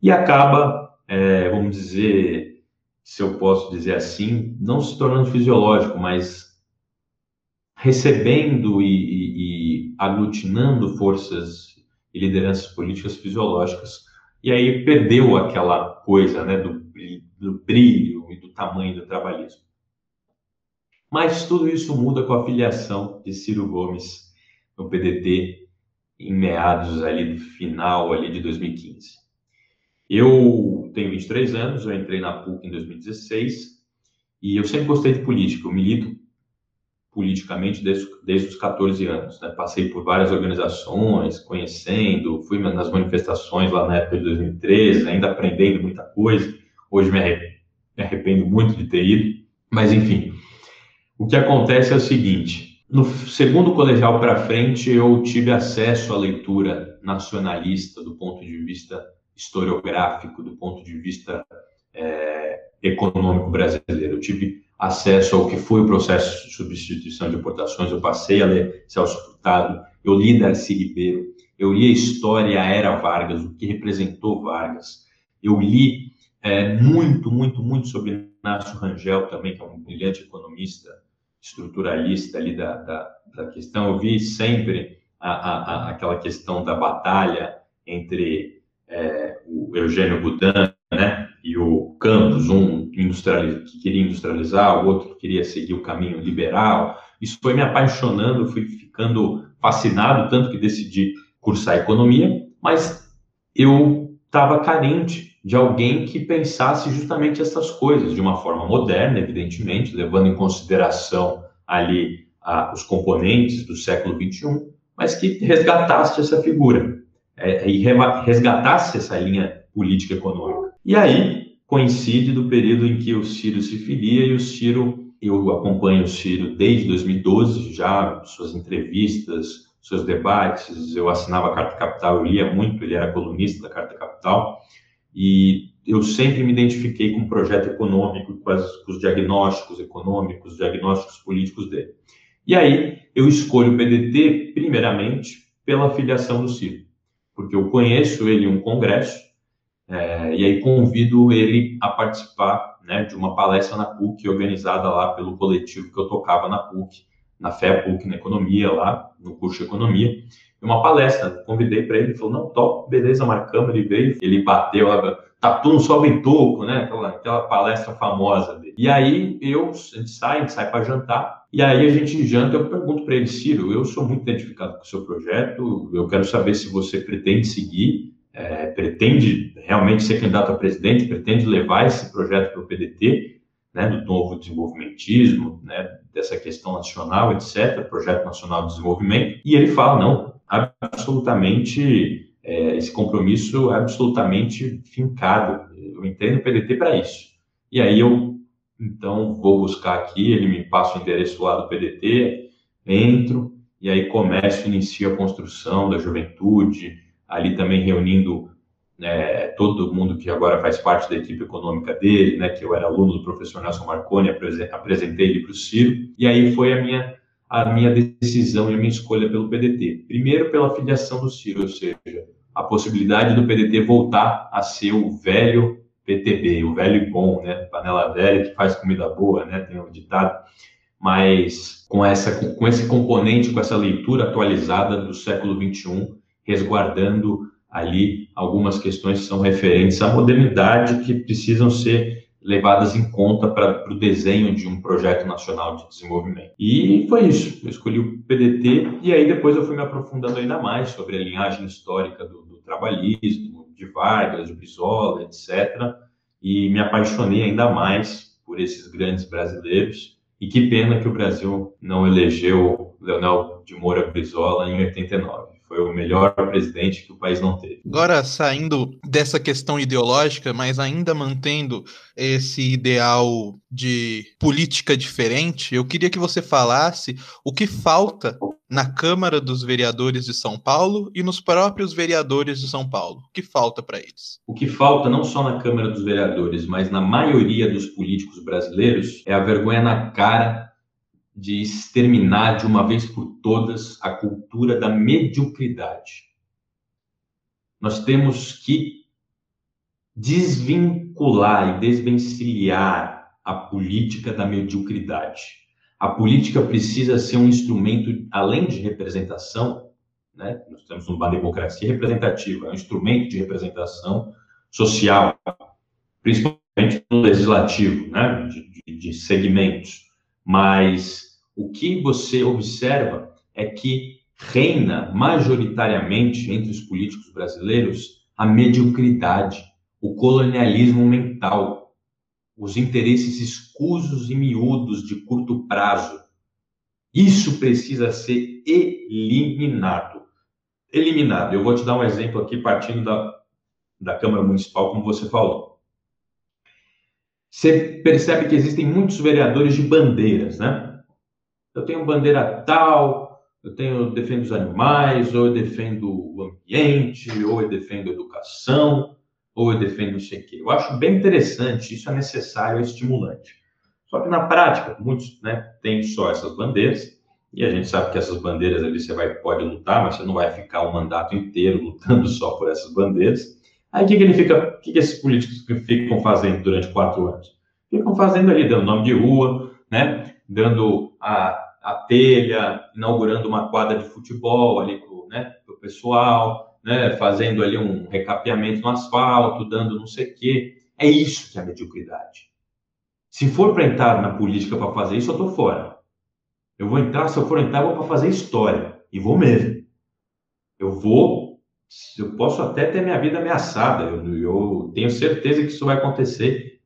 e acaba, é, vamos dizer, se eu posso dizer assim, não se tornando fisiológico, mas recebendo e, aglutinando forças e lideranças políticas fisiológicas. E aí perdeu aquela coisa né, do, do brilho e do tamanho do trabalhismo. Mas tudo isso muda com a filiação de Ciro Gomes no PDT em meados ali do final ali de 2015. Eu tenho 23 anos, eu entrei na PUC em 2016 e eu sempre gostei de política. Eu milito politicamente desde, desde os 14 anos. Né? Passei por várias organizações, conhecendo, fui nas manifestações lá na época de 2013, ainda aprendendo muita coisa. Hoje me arrependo muito de ter ido, mas enfim. O que acontece é o seguinte: no segundo colegial para frente, eu tive acesso à leitura nacionalista do ponto de vista historiográfico, do ponto de vista é, econômico brasileiro. Eu tive acesso ao que foi o processo de substituição de importações, eu passei a ler Celso Furtado, eu li Darcy Ribeiro, eu li a história, era Vargas, o que representou Vargas, eu li é, muito, muito, muito sobre Inácio Rangel também, que é um brilhante economista, estruturalista ali da, da, da questão, eu vi sempre a, a, a, aquela questão da batalha entre é, o Eugênio Budan, né, e o Campos, um que queria industrializar, o outro que queria seguir o caminho liberal. Isso foi me apaixonando, fui ficando fascinado, tanto que decidi cursar economia, mas eu estava carente de alguém que pensasse justamente essas coisas de uma forma moderna, evidentemente, levando em consideração ali os componentes do século XXI, mas que resgatasse essa figura é, e resgatasse essa linha política econômica. E aí coincide do período em que o Ciro se filia e o Ciro, eu acompanho o Ciro desde 2012, já suas entrevistas, seus debates, eu assinava a Carta Capital, eu lia muito, ele era colunista da Carta Capital, e eu sempre me identifiquei com o projeto econômico, com, as, com os diagnósticos econômicos, os diagnósticos políticos dele. E aí eu escolho o PDT, primeiramente, pela filiação do Ciro, porque eu conheço ele em um congresso, é, e aí convido ele a participar né, de uma palestra na PUC, organizada lá pelo coletivo que eu tocava na PUC, na FEA PUC, na Economia, lá no curso de Economia. E uma palestra, convidei para ele, ele falou, não, top, beleza, marcamos, ele veio, ele bateu, tatu não sobe toco, né, aquela, aquela palestra famosa dele. E aí eu, a gente sai, a gente sai para jantar, e aí a gente janta, eu pergunto para ele, Ciro, eu sou muito identificado com o seu projeto, eu quero saber se você pretende seguir é, pretende realmente ser candidato a presidente, pretende levar esse projeto para o PDT, né, do novo desenvolvimentismo, né, dessa questão nacional, etc., Projeto Nacional de Desenvolvimento, e ele fala, não, absolutamente, é, esse compromisso é absolutamente fincado, eu entendo o PDT para isso. E aí eu, então, vou buscar aqui, ele me passa o endereço lá do PDT, entro, e aí começo, inicio a construção da juventude, ali também reunindo né, todo mundo que agora faz parte da equipe econômica dele, né, que eu era aluno do professor Nelson Marconi, apresentei ele para o Ciro, e aí foi a minha, a minha decisão e a minha escolha pelo PDT. Primeiro, pela filiação do Ciro, ou seja, a possibilidade do PDT voltar a ser o velho PTB, o velho e bom, né? Panela velha que faz comida boa, né? Tem um ditado. Mas com, essa, com esse componente, com essa leitura atualizada do século XXI, resguardando ali algumas questões que são referentes à modernidade que precisam ser levadas em conta para o desenho de um projeto nacional de desenvolvimento. E foi isso. Eu escolhi o PDT e aí depois eu fui me aprofundando ainda mais sobre a linhagem histórica do, do trabalhismo, de Vargas, de Brizola, etc. E me apaixonei ainda mais por esses grandes brasileiros. E que pena que o Brasil não elegeu Leonel de Moura Brizola em 89. Foi o melhor presidente que o país não teve. Agora, saindo dessa questão ideológica, mas ainda mantendo esse ideal de política diferente, eu queria que você falasse o que falta na Câmara dos Vereadores de São Paulo e nos próprios vereadores de São Paulo. O que falta para eles? O que falta, não só na Câmara dos Vereadores, mas na maioria dos políticos brasileiros, é a vergonha na cara de exterminar de uma vez por todas a cultura da mediocridade. Nós temos que desvincular e desvencilhar a política da mediocridade. A política precisa ser um instrumento, além de representação, né? nós temos uma democracia representativa, é um instrumento de representação social, principalmente no legislativo, né? de, de, de segmentos, mas o que você observa é que reina majoritariamente entre os políticos brasileiros a mediocridade, o colonialismo mental, os interesses escusos e miúdos de curto prazo. Isso precisa ser eliminado. Eliminado. Eu vou te dar um exemplo aqui, partindo da, da Câmara Municipal, como você falou. Você percebe que existem muitos vereadores de bandeiras, né? Eu tenho bandeira tal, eu tenho eu defendo os animais, ou eu defendo o ambiente, ou eu defendo a educação, ou eu defendo não sei o quê. Eu acho bem interessante, isso é necessário, é estimulante. Só que na prática, muitos né, têm só essas bandeiras, e a gente sabe que essas bandeiras ali você vai, pode lutar, mas você não vai ficar o mandato inteiro lutando só por essas bandeiras. Aí o que, que ele fica, o que, que esses políticos ficam fazendo durante quatro anos? Ficam fazendo ali, dando nome de rua, né? Dando a a telha, inaugurando uma quadra de futebol ali para o né, pessoal, né, fazendo ali um recapeamento no asfalto, dando não sei o quê. É isso que é a mediocridade. Se for para entrar na política para fazer isso, eu estou fora. Eu vou entrar, se eu for entrar, eu vou para fazer história. E vou mesmo. Eu vou, eu posso até ter minha vida ameaçada. Eu, eu tenho certeza que isso vai acontecer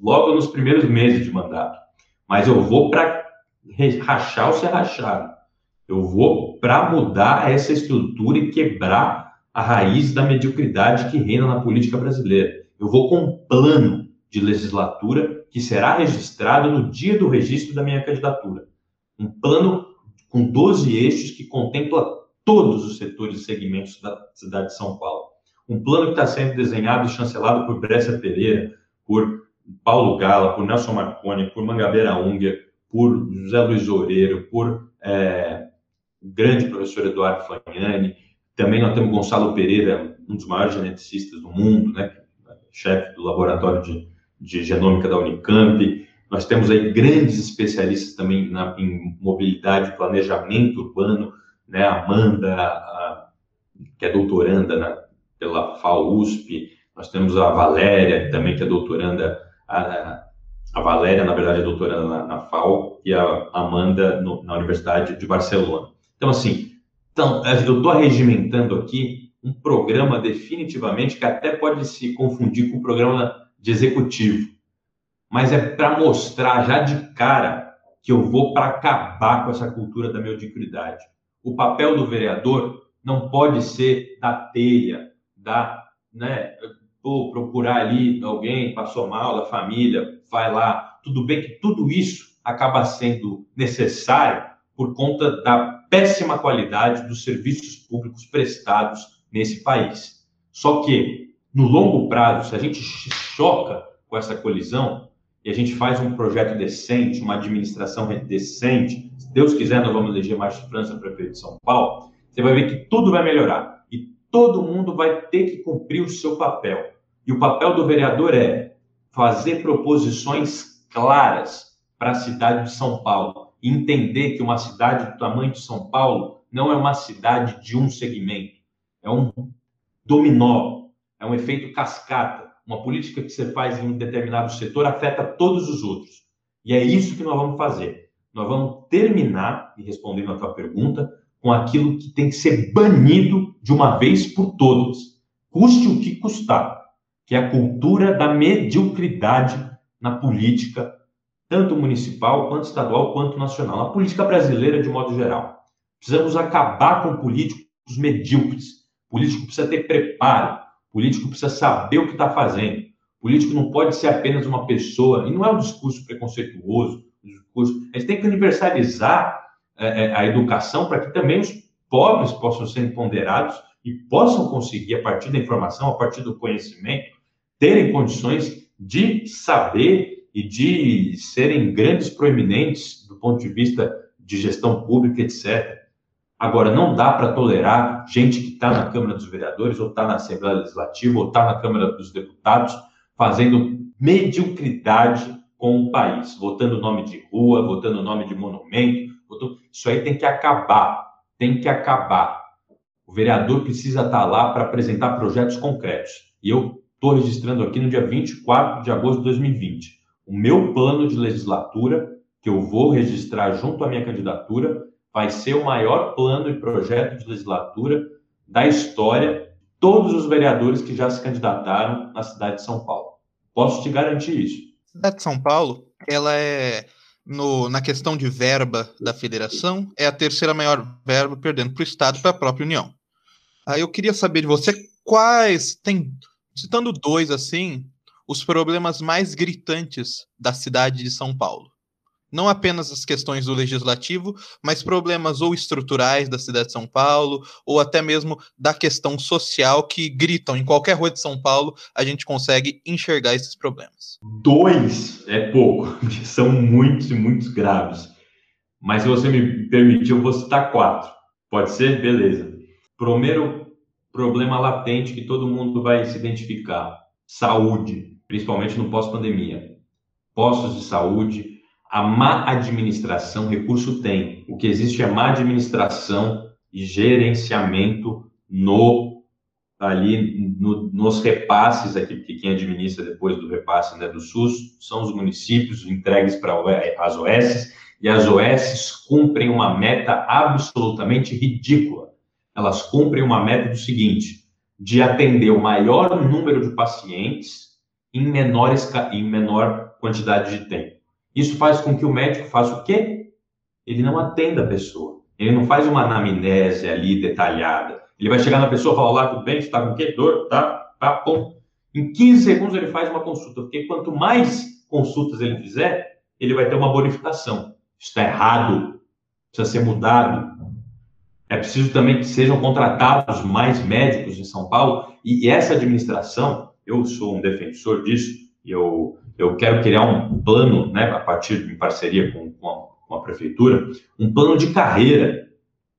logo nos primeiros meses de mandato. Mas eu vou para rachar ou ser rachado. Eu vou para mudar essa estrutura e quebrar a raiz da mediocridade que reina na política brasileira. Eu vou com um plano de legislatura que será registrado no dia do registro da minha candidatura. Um plano com 12 eixos que contempla todos os setores e segmentos da cidade de São Paulo. Um plano que está sendo desenhado e chancelado por Brescia Pereira, por Paulo Gala, por Nelson Marconi, por Mangabeira Unger, por José Luiz Oureiro, por é, o grande professor Eduardo Fagnani. Também nós temos Gonçalo Pereira, um dos maiores geneticistas do mundo, né, chefe do laboratório de, de genômica da Unicamp. Nós temos aí grandes especialistas também na, em mobilidade planejamento urbano, né, Amanda, a, que é doutoranda na, pela FAUSP, nós temos a Valéria, também que é doutoranda a, a Valéria, na verdade, é doutoranda na, na FAO e a Amanda no, na Universidade de Barcelona. Então, assim, então, eu estou arregimentando aqui um programa definitivamente que até pode se confundir com o programa de executivo, mas é para mostrar já de cara que eu vou para acabar com essa cultura da mediocridade. O papel do vereador não pode ser da teia, da, né, ou procurar ali alguém passou mal da família, vai lá. Tudo bem que tudo isso acaba sendo necessário por conta da péssima qualidade dos serviços públicos prestados nesse país. Só que, no longo prazo, se a gente choca com essa colisão e a gente faz um projeto decente, uma administração decente, se Deus quiser, nós vamos eleger Márcio França prefeito de São Paulo, você vai ver que tudo vai melhorar todo mundo vai ter que cumprir o seu papel. E o papel do vereador é fazer proposições claras para a cidade de São Paulo. Entender que uma cidade do tamanho de São Paulo não é uma cidade de um segmento, é um dominó, é um efeito cascata. Uma política que você faz em um determinado setor afeta todos os outros. E é isso que nós vamos fazer. Nós vamos terminar, e respondendo a tua pergunta, com aquilo que tem que ser banido de uma vez por todas, custe o que custar, que é a cultura da mediocridade na política, tanto municipal, quanto estadual, quanto nacional, na política brasileira de modo geral. Precisamos acabar com políticos medíocres. O político precisa ter preparo, o político precisa saber o que está fazendo. O político não pode ser apenas uma pessoa, e não é um discurso preconceituoso, um discurso. A gente tem que universalizar é, é, a educação para que também os pobres possam ser empoderados e possam conseguir, a partir da informação, a partir do conhecimento, terem condições de saber e de serem grandes proeminentes do ponto de vista de gestão pública, etc. Agora, não dá para tolerar gente que está na Câmara dos Vereadores, ou está na Assembleia Legislativa, ou está na Câmara dos Deputados, fazendo mediocridade com o país, votando nome de rua, votando nome de monumento, isso aí tem que acabar, tem que acabar. O vereador precisa estar lá para apresentar projetos concretos. E eu estou registrando aqui no dia 24 de agosto de 2020 o meu plano de legislatura, que eu vou registrar junto à minha candidatura, vai ser o maior plano e projeto de legislatura da história todos os vereadores que já se candidataram na cidade de São Paulo. Posso te garantir isso. A cidade de São Paulo, ela é no, na questão de verba da federação, é a terceira maior verba, perdendo para o Estado e para a própria União. Aí eu queria saber de você quais, tem, citando dois assim, os problemas mais gritantes da cidade de São Paulo não apenas as questões do legislativo, mas problemas ou estruturais da cidade de São Paulo, ou até mesmo da questão social que gritam em qualquer rua de São Paulo, a gente consegue enxergar esses problemas. Dois é pouco, são muitos e muitos graves. Mas se você me permitir, eu vou citar quatro. Pode ser? Beleza. Primeiro problema latente que todo mundo vai se identificar: saúde, principalmente no pós-pandemia. Postos de saúde, a má administração, recurso tem. O que existe é má administração e gerenciamento no ali no, nos repasses aqui, porque quem administra depois do repasse né, do SUS são os municípios entregues para as OS, e as OS cumprem uma meta absolutamente ridícula. Elas cumprem uma meta do seguinte, de atender o maior número de pacientes em, em menor quantidade de tempo. Isso faz com que o médico faça o quê? Ele não atenda a pessoa. Ele não faz uma anamnese ali detalhada. Ele vai chegar na pessoa e falar: Olá, tudo bem? Você está com quê? Dor? Tá? Tá, bom. Em 15 segundos ele faz uma consulta, porque quanto mais consultas ele fizer, ele vai ter uma bonificação. Isso está errado. Precisa ser mudado. É preciso também que sejam contratados mais médicos em São Paulo. E essa administração, eu sou um defensor disso, eu eu quero criar um plano, né, a partir de parceria com, com, a, com a prefeitura, um plano de carreira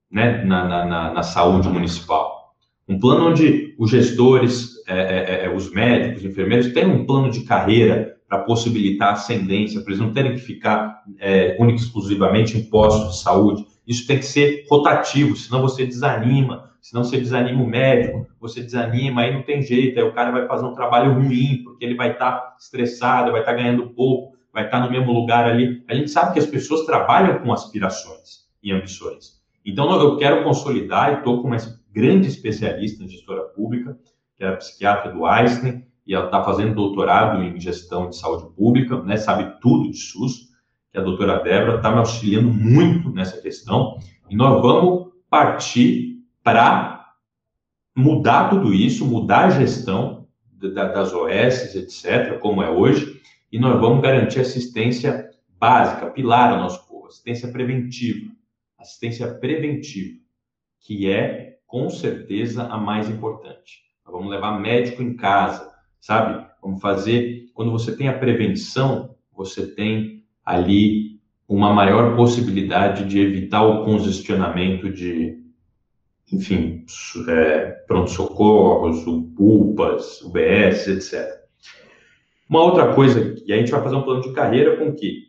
né, na, na, na saúde municipal. Um plano onde os gestores, é, é, é, é os médicos, os enfermeiros tenham um plano de carreira para possibilitar ascendência, para eles não terem que ficar é, única e exclusivamente em postos de saúde. Isso tem que ser rotativo, senão você desanima, senão você desanima o médico, você desanima, aí não tem jeito, aí o cara vai fazer um trabalho ruim, porque ele vai estar tá estressado, vai estar tá ganhando pouco, vai estar tá no mesmo lugar ali. A gente sabe que as pessoas trabalham com aspirações e ambições. Então, eu quero consolidar, e estou com uma grande especialista em gestora pública, que é a psiquiatra do Einstein, e ela está fazendo doutorado em gestão de saúde pública, né, sabe tudo de SUS, que a doutora Débora está me auxiliando muito nessa questão, e nós vamos partir para mudar tudo isso, mudar a gestão das OS, etc., como é hoje, e nós vamos garantir assistência básica, pilar ao nosso povo, assistência preventiva. Assistência preventiva, que é, com certeza, a mais importante. Nós vamos levar médico em casa, sabe? Vamos fazer. Quando você tem a prevenção, você tem ali uma maior possibilidade de evitar o congestionamento de, enfim, é, pronto-socorros, UPAs, UBS, etc. Uma outra coisa, e a gente vai fazer um plano de carreira com que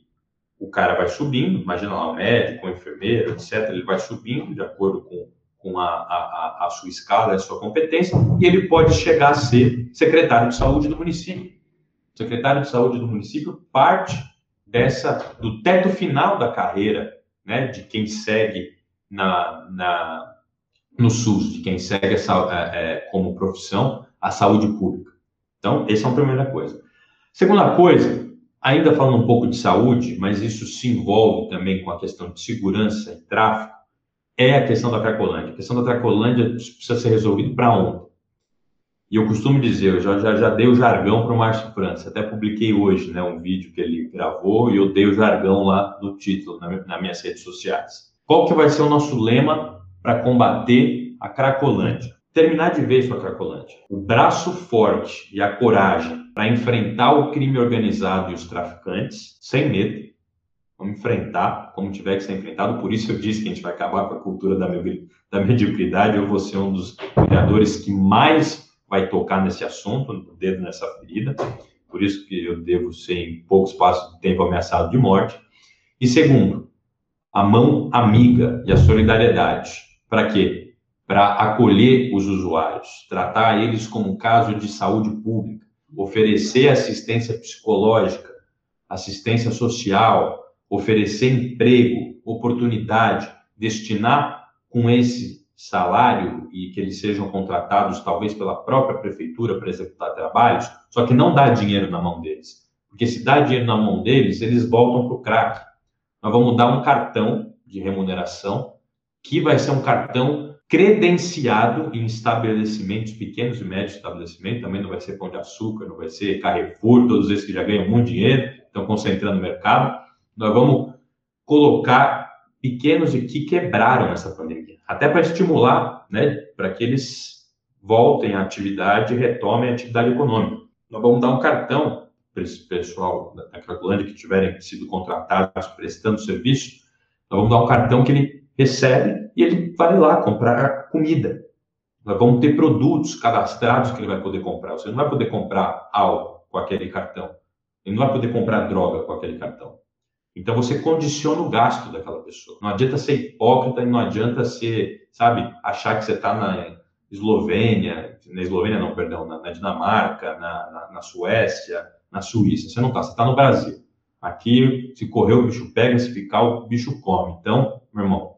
o cara vai subindo, imagina lá, o médico, o enfermeiro, etc., ele vai subindo de acordo com, com a, a, a sua escala, a sua competência, e ele pode chegar a ser secretário de saúde do município. O secretário de saúde do município parte dessa do teto final da carreira, né, de quem segue na, na no SUS, de quem segue essa, é, é, como profissão a saúde pública. Então, essa é a primeira coisa. Segunda coisa, ainda falando um pouco de saúde, mas isso se envolve também com a questão de segurança e tráfico, é a questão da Cracolândia. A questão da Cracolândia precisa ser resolvida para ontem. E eu costumo dizer, eu já, já, já dei o jargão para o Márcio França, até publiquei hoje né, um vídeo que ele gravou e eu dei o jargão lá no título, na, nas minhas redes sociais. Qual que vai ser o nosso lema para combater a Cracolândia? Terminar de vez com a Cracolândia. O braço forte e a coragem para enfrentar o crime organizado e os traficantes, sem medo, Vamos enfrentar como tiver que ser enfrentado. Por isso eu disse que a gente vai acabar com a cultura da, mediocridade. Eu vou ser um dos vereadores que mais vai tocar nesse assunto, o dedo nessa ferida, por isso que eu devo ser em pouco espaço de tempo ameaçado de morte. E segundo, a mão amiga e a solidariedade. Para quê? Para acolher os usuários, tratar eles como um caso de saúde pública, oferecer assistência psicológica, assistência social, oferecer emprego, oportunidade, destinar com esse salário e que eles sejam contratados talvez pela própria prefeitura para executar trabalhos, só que não dá dinheiro na mão deles. Porque se dá dinheiro na mão deles, eles voltam para o crack. Nós vamos dar um cartão de remuneração que vai ser um cartão credenciado em estabelecimentos, pequenos e médios estabelecimentos, também não vai ser Pão de Açúcar, não vai ser Carrefour, todos esses que já ganham muito dinheiro, estão concentrando no mercado. Nós vamos colocar pequenos e que quebraram essa pandemia, até para estimular, né, para que eles voltem à atividade e retomem a atividade econômica. Nós vamos dar um cartão para esse pessoal da Cracolândia que tiverem sido contratados prestando serviço, nós vamos dar um cartão que ele recebe e ele vai lá comprar comida. Nós vamos ter produtos cadastrados que ele vai poder comprar. Você não vai poder comprar álcool com aquele cartão. Ele não vai poder comprar droga com aquele cartão. Então você condiciona o gasto daquela pessoa. Não adianta ser hipócrita e não adianta ser, sabe, achar que você está na Eslovênia, na Eslovênia não, perdão, na, na Dinamarca, na, na, na, Suécia, na Suíça. Você não está, você está no Brasil. Aqui, se correr, o bicho pega, se ficar, o bicho come. Então, meu irmão,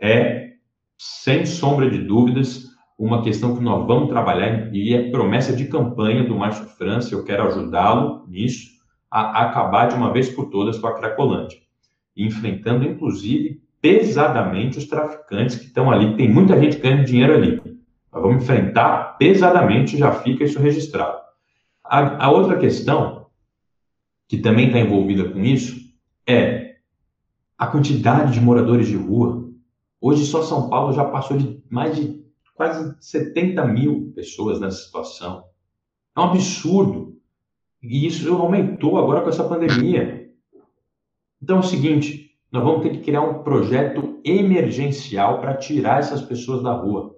é sem sombra de dúvidas uma questão que nós vamos trabalhar e é promessa de campanha do Márcio França. Eu quero ajudá-lo nisso a acabar de uma vez por todas com a Cracolândia, enfrentando inclusive pesadamente os traficantes que estão ali. Tem muita gente ganhando dinheiro ali. Nós vamos enfrentar pesadamente, já fica isso registrado. A, a outra questão, que também está envolvida com isso, é a quantidade de moradores de rua. Hoje só São Paulo já passou de mais de quase 70 mil pessoas nessa situação. É um absurdo. E isso aumentou agora com essa pandemia. Então é o seguinte, nós vamos ter que criar um projeto emergencial para tirar essas pessoas da rua.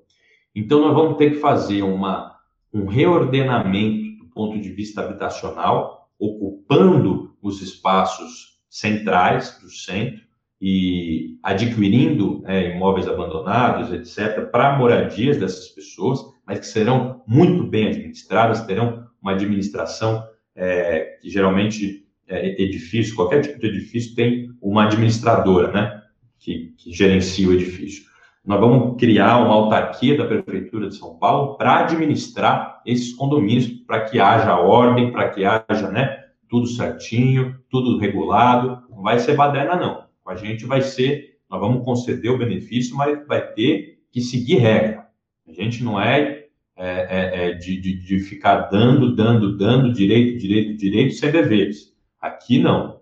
Então nós vamos ter que fazer uma, um reordenamento do ponto de vista habitacional, ocupando os espaços centrais do centro e adquirindo é, imóveis abandonados, etc., para moradias dessas pessoas, mas que serão muito bem administradas, terão uma administração é, que geralmente é, edifício, qualquer tipo de edifício tem uma administradora, né, que, que gerencia o edifício. Nós vamos criar uma autarquia da Prefeitura de São Paulo para administrar esses condomínios, para que haja ordem, para que haja, né, tudo certinho, tudo regulado. Não vai ser baderna, não. A gente vai ser, nós vamos conceder o benefício, mas vai ter que seguir regra. A gente não é é, é, é, de, de, de, ficar dando, dando, dando direito, direito, direito, sem deveres. Aqui não.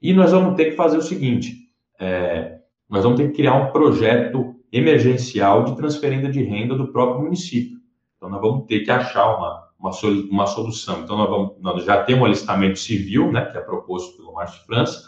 E nós vamos ter que fazer o seguinte: é, nós vamos ter que criar um projeto emergencial de transferência de renda do próprio município. Então, nós vamos ter que achar uma, uma, uma solução. Então, nós, vamos, nós já temos um alistamento civil, né, que é proposto pelo Márcio França,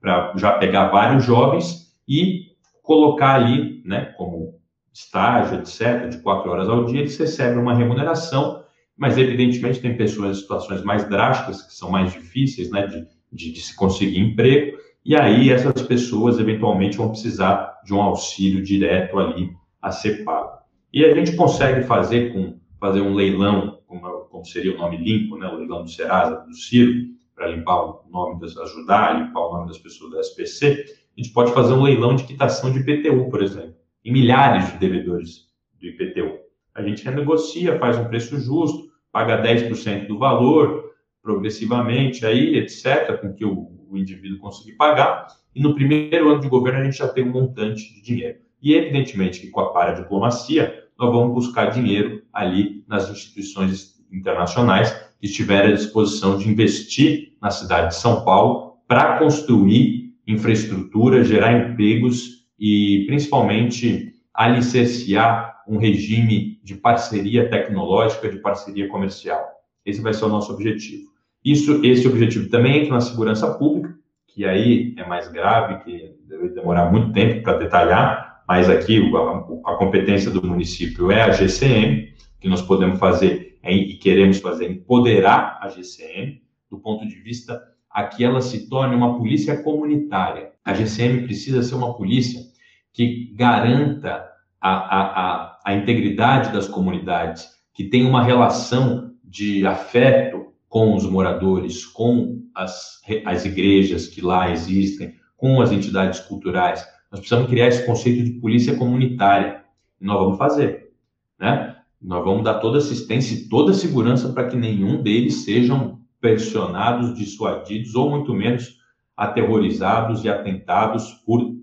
para já pegar vários jovens e colocar ali, né, como estágio, etc., de quatro horas ao dia, eles recebem uma remuneração, mas evidentemente tem pessoas em situações mais drásticas, que são mais difíceis né, de, de, de se conseguir emprego, e aí essas pessoas eventualmente vão precisar de um auxílio direto ali a ser pago. E a gente consegue fazer com fazer um leilão, como, seria o nome limpo, né, o leilão do Serasa, do Ciro, para limpar o nome das, ajudar a limpar o nome das pessoas da SPC, a gente pode fazer um leilão de quitação de IPTU, por exemplo, em milhares de devedores do IPTU. A gente renegocia, faz um preço justo, paga 10% do valor, progressivamente aí, etc., com que o, o indivíduo conseguir pagar, e no primeiro ano de governo a gente já tem um montante de dinheiro. E evidentemente que com a paradiplomacia, nós vamos buscar dinheiro ali nas instituições internacionais que estiverem à disposição de investir na cidade de São Paulo para construir infraestrutura, gerar empregos e principalmente alicerciar um regime de parceria tecnológica, de parceria comercial. Esse vai ser o nosso objetivo. Isso, esse objetivo também entra na segurança pública, que aí é mais grave, que deve demorar muito tempo para detalhar, mas aqui a, a, competência do município é a GCM, que nós podemos fazer é, e queremos fazer, empoderar a GCM, do ponto de vista a que ela se torne uma polícia comunitária. A GCM precisa ser uma polícia que garanta a, a, a, a integridade das comunidades, que tenha uma relação de afeto com os moradores, com as, as igrejas que lá existem, com as entidades culturais. Nós precisamos criar esse conceito de polícia comunitária. E nós vamos fazer, né? Nós vamos dar toda assistência e toda segurança para que nenhum deles sejam pressionados, dissuadidos ou muito menos aterrorizados e atentados por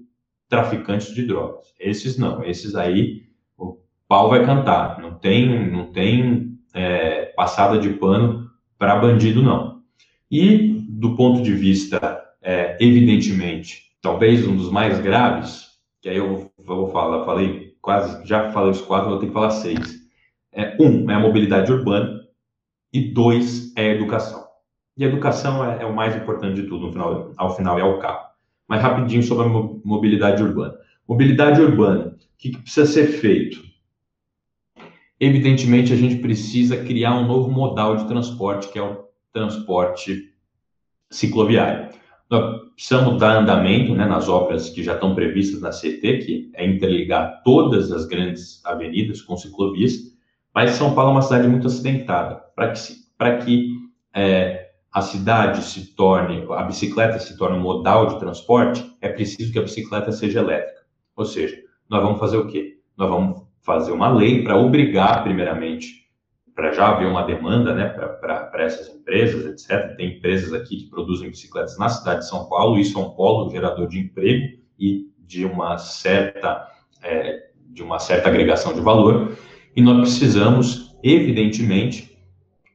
traficantes de drogas. Esses não, esses aí o pau vai cantar. Não tem, não tem é, passada de pano para bandido, não. E, do ponto de vista, é, evidentemente, talvez um dos mais graves, que aí eu vou falar, falei quase, já falei os quatro, vou ter que falar seis. É, um é a mobilidade urbana e dois é a educação. E a educação é, é o mais importante de tudo, no final, ao final é o carro. Mas rapidinho sobre a mobilidade urbana. Mobilidade urbana, o que, que precisa ser feito? Evidentemente, a gente precisa criar um novo modal de transporte, que é o transporte cicloviário. Nós precisamos dar andamento né, nas obras que já estão previstas na CT, que é interligar todas as grandes avenidas com ciclovias, mas São Paulo é uma cidade muito acidentada. Para que, que é, a cidade se torne, a bicicleta se torne um modal de transporte, é preciso que a bicicleta seja elétrica. Ou seja, nós vamos fazer o quê? Nós vamos fazer uma lei para obrigar, primeiramente, para já haver uma demanda né, para essas empresas, etc. Tem empresas aqui que produzem bicicletas na cidade de São Paulo, isso é um polo gerador de emprego e de uma certa, é, de uma certa agregação de valor. E nós precisamos, evidentemente,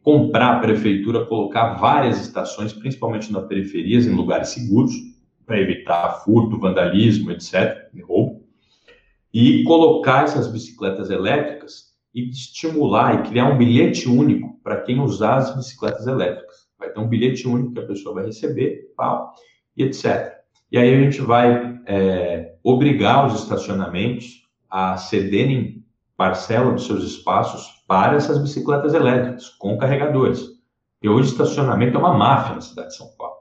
comprar a prefeitura, colocar várias estações, principalmente nas periferias, em lugares seguros, para evitar furto, vandalismo, etc., roubo e colocar essas bicicletas elétricas e estimular e criar um bilhete único para quem usar as bicicletas elétricas. Vai ter um bilhete único que a pessoa vai receber, pau, e etc. E aí a gente vai é, obrigar os estacionamentos a cederem parcela dos seus espaços para essas bicicletas elétricas, com carregadores. E hoje estacionamento é uma máfia na cidade de São Paulo.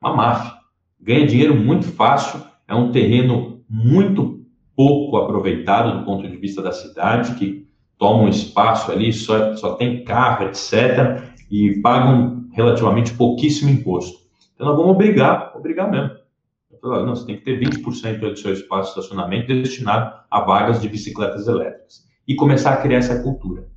Uma máfia. Ganha dinheiro muito fácil, é um terreno muito pouco aproveitado do ponto de vista da cidade, que tomam espaço ali, só, só tem carro, etc., e pagam relativamente pouquíssimo imposto. Então, nós vamos obrigar, obrigar mesmo. Não, você tem que ter 20% do seu espaço de estacionamento destinado a vagas de bicicletas elétricas. E começar a criar essa cultura.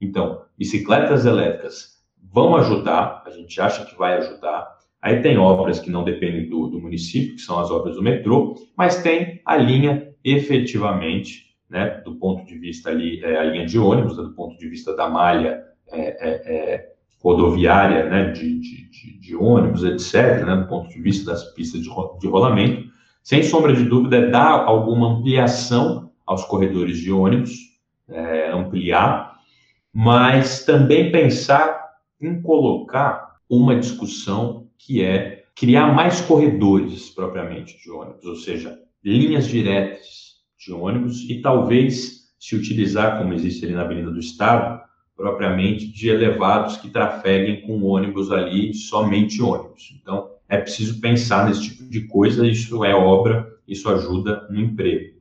Então, bicicletas elétricas vão ajudar, a gente acha que vai ajudar, Aí tem obras que não dependem do, do, município, que são as obras do metrô, mas tem a linha efetivamente, né, do ponto de vista ali, é, a linha de ônibus, né, do ponto de vista da malha é, é, é rodoviária, né, de, de, de, ônibus, etc., né, do ponto de vista das pistas de, de rolamento, sem sombra de dúvida, é dar alguma ampliação aos corredores de ônibus, é, ampliar, mas também pensar em colocar uma discussão que é criar mais corredores propriamente de ônibus, ou seja, linhas diretas de ônibus e talvez se utilizar, como existe ali na Avenida do Estado, propriamente de elevados que trafeguem com ônibus ali, somente ônibus. Então, é preciso pensar nesse tipo de coisa, isso é obra, isso ajuda no emprego.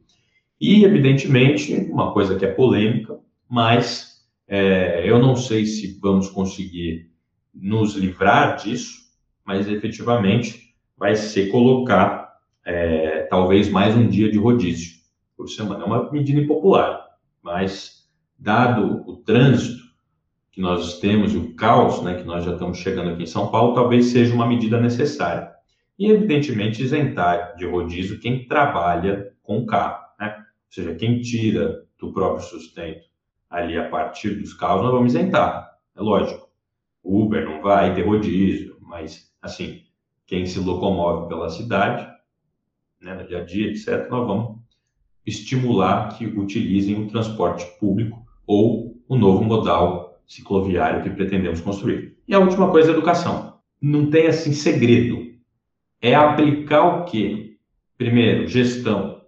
E, evidentemente, uma coisa que é polêmica, mas é, eu não sei se vamos conseguir nos livrar disso, mas efetivamente vai ser colocar é, talvez mais um dia de rodízio por semana. É uma medida impopular, mas dado o trânsito que nós temos e o caos né, que nós já estamos chegando aqui em São Paulo, talvez seja uma medida necessária. E, evidentemente, isentar de rodízio quem trabalha com carro. Né? Ou seja, quem tira do próprio sustento ali a partir dos carros, nós vamos isentar. É lógico. Uber não vai ter rodízio, mas, assim, quem se locomove pela cidade, né, no dia a dia, etc., nós vamos estimular que utilizem o transporte público ou o novo modal cicloviário que pretendemos construir. E a última coisa é educação. Não tem assim segredo. É aplicar o quê? Primeiro, gestão.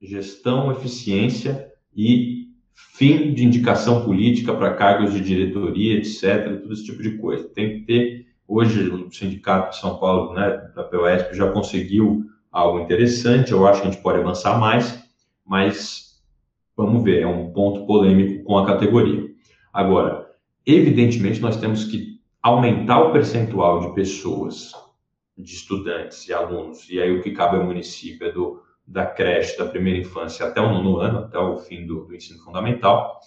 Gestão, eficiência e fim de indicação política para cargos de diretoria, etc., todo esse tipo de coisa. Tem que ter, hoje o Sindicato de São Paulo, né, da POSP, já conseguiu algo interessante, eu acho que a gente pode avançar mais, mas vamos ver, é um ponto polêmico com a categoria. Agora, Evidentemente, nós temos que aumentar o percentual de pessoas, de estudantes e alunos, e aí o que cabe ao município é do, da creche, da primeira infância até o nono ano, até o fim do, do ensino fundamental.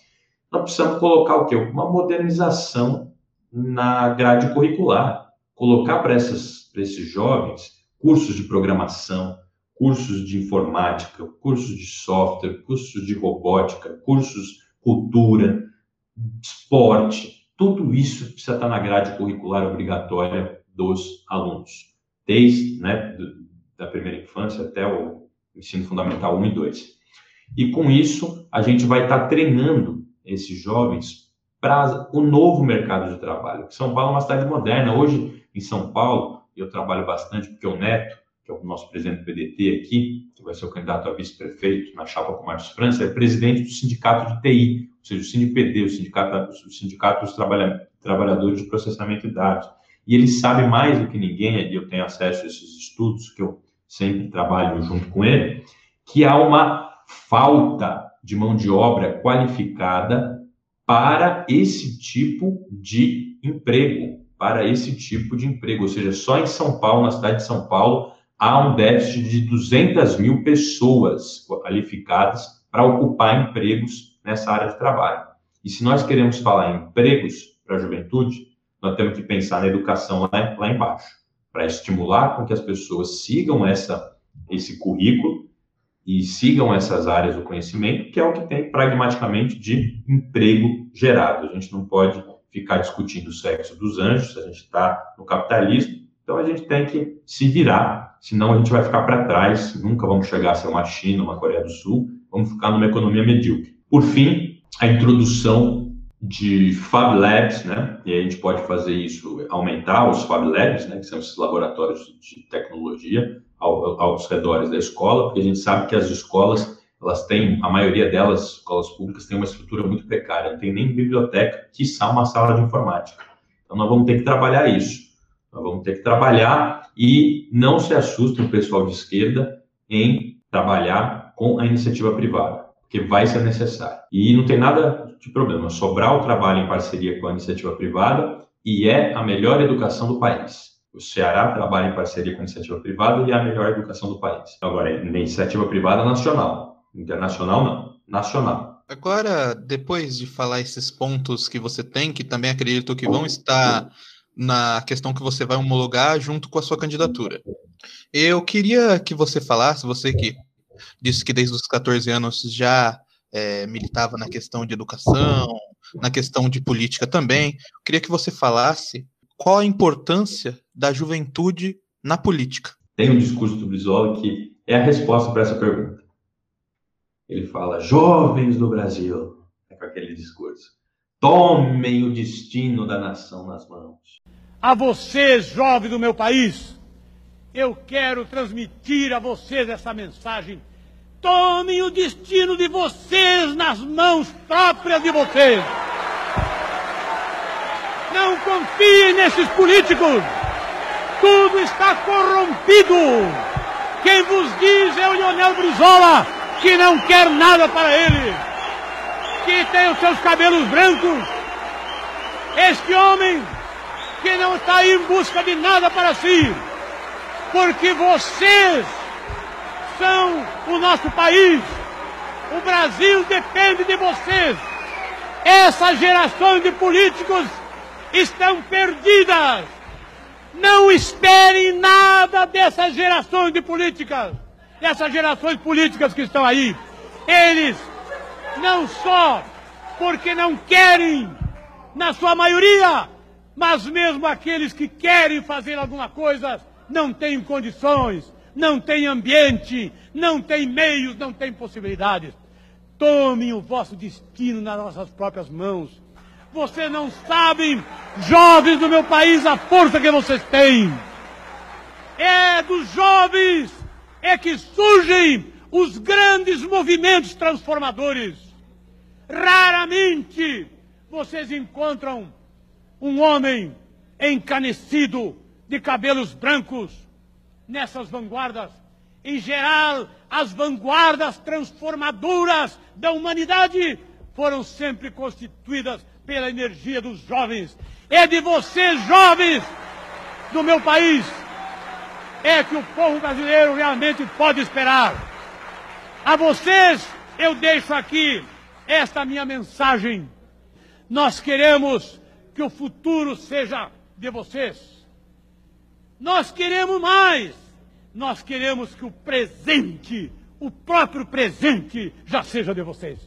Nós precisamos colocar o quê? Uma modernização na grade curricular. Colocar para esses jovens cursos de programação, cursos de informática, cursos de software, cursos de robótica, cursos cultura, esporte, tudo isso precisa estar na grade curricular obrigatória dos alunos, desde né, da primeira infância até o ensino fundamental 1 e 2. E com isso, a gente vai estar treinando esses jovens para o novo mercado de trabalho. São Paulo é uma cidade moderna. Hoje, em São Paulo, eu trabalho bastante porque o Neto, que é o nosso presidente do PDT aqui, que vai ser o candidato a vice-prefeito na chapa com Marcos França, é presidente do sindicato de TI, seja, o SINDPD, o Sindicato, o sindicato dos Trabalhadores de Processamento de Dados. E ele sabe mais do que ninguém, e eu tenho acesso a esses estudos, que eu sempre trabalho junto com ele, que há uma falta de mão de obra qualificada para esse tipo de emprego, para esse tipo de emprego. Ou seja, só em São Paulo, na cidade de São Paulo, há um déficit de 200 mil pessoas qualificadas para ocupar empregos nessa área de trabalho. E se nós queremos falar em empregos para a juventude, nós temos que pensar na educação lá, lá embaixo, para estimular com que as pessoas sigam essa, esse currículo e sigam essas áreas do conhecimento, que é o que tem pragmaticamente de emprego gerado. A gente não pode ficar discutindo o sexo dos anjos, a gente está no capitalismo, então a gente tem que se virar, senão a gente vai ficar para trás, nunca vamos chegar a ser uma China, uma Coreia do Sul, vamos ficar numa economia medíocre. Por fim, a introdução de Fab Labs, né? E a gente pode fazer isso, aumentar os Fab Labs, né? Que são esses laboratórios de tecnologia ao, aos redores da escola, porque a gente sabe que as escolas, elas têm, a maioria delas, escolas públicas, tem uma estrutura muito precária, não tem nem biblioteca, que quiçá uma sala de informática. Então, nós vamos ter que trabalhar isso. Nós vamos ter que trabalhar e não se assustem o pessoal de esquerda em trabalhar com a iniciativa privada, porque vai ser necessário. E não tem nada de problema, sobrar o trabalho em parceria com a iniciativa privada e é a melhor educação do país. O Ceará trabalha em parceria com a iniciativa privada e é a melhor educação do país. Agora, iniciativa privada nacional, internacional não, nacional. Agora, depois de falar esses pontos que você tem, que também acredito que vão estar na questão que você vai homologar junto com a sua candidatura. Eu queria que você falasse, você que disse que desde os 14 anos já é, militava na questão de educação, na questão de política também. Eu queria que você falasse qual a importância da juventude na política. Tem um discurso do Brizola que é a resposta para essa pergunta. Ele fala: jovens do Brasil, é com aquele discurso. Tomem o destino da nação nas mãos. A vocês, jovens do meu país, eu quero transmitir a vocês essa mensagem Tomem o destino de vocês nas mãos próprias de vocês. Não confiem nesses políticos. Tudo está corrompido. Quem vos diz é o Lionel Brizola, que não quer nada para ele, que tem os seus cabelos brancos. Este homem que não está em busca de nada para si, porque vocês são o nosso país. O Brasil depende de vocês. Essa geração de políticos estão perdidas. Não esperem nada dessas gerações de políticas, dessas gerações políticas que estão aí. Eles não só porque não querem, na sua maioria, mas mesmo aqueles que querem fazer alguma coisa não têm condições, não têm ambiente, não têm meios, não têm possibilidades. Tomem o vosso destino nas nossas próprias mãos. Vocês não sabem, jovens do meu país, a força que vocês têm. É dos jovens é que surgem os grandes movimentos transformadores. Raramente vocês encontram um homem encanecido de cabelos brancos nessas vanguardas. Em geral, as vanguardas transformadoras da humanidade foram sempre constituídas pela energia dos jovens. É de vocês, jovens do meu país, é que o povo brasileiro realmente pode esperar. A vocês eu deixo aqui esta minha mensagem. Nós queremos que o futuro seja de vocês. Nós queremos mais. Nós queremos que o presente, o próprio presente, já seja de vocês.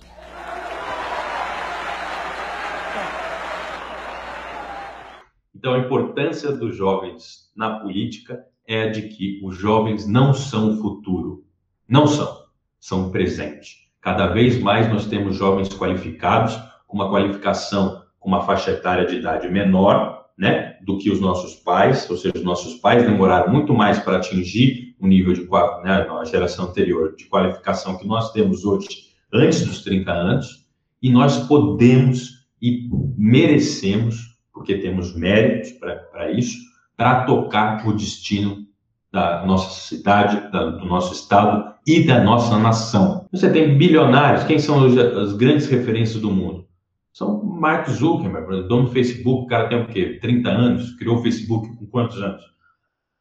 Então, a importância dos jovens na política é a de que os jovens não são o futuro. Não são. São o presente. Cada vez mais nós temos jovens qualificados, com uma qualificação com uma faixa etária de idade menor, né, do que os nossos pais, ou seja, os nossos pais demoraram muito mais para atingir o nível de né, a geração anterior de qualificação que nós temos hoje antes dos 30 anos, e nós podemos e merecemos porque temos méritos para isso, para tocar o destino da nossa cidade, da, do nosso estado e da nossa nação. Você tem bilionários, quem são as grandes referências do mundo? São Mark Zuckerberg, dono do Facebook, o cara tem o quê? 30 anos, criou o Facebook com quantos anos?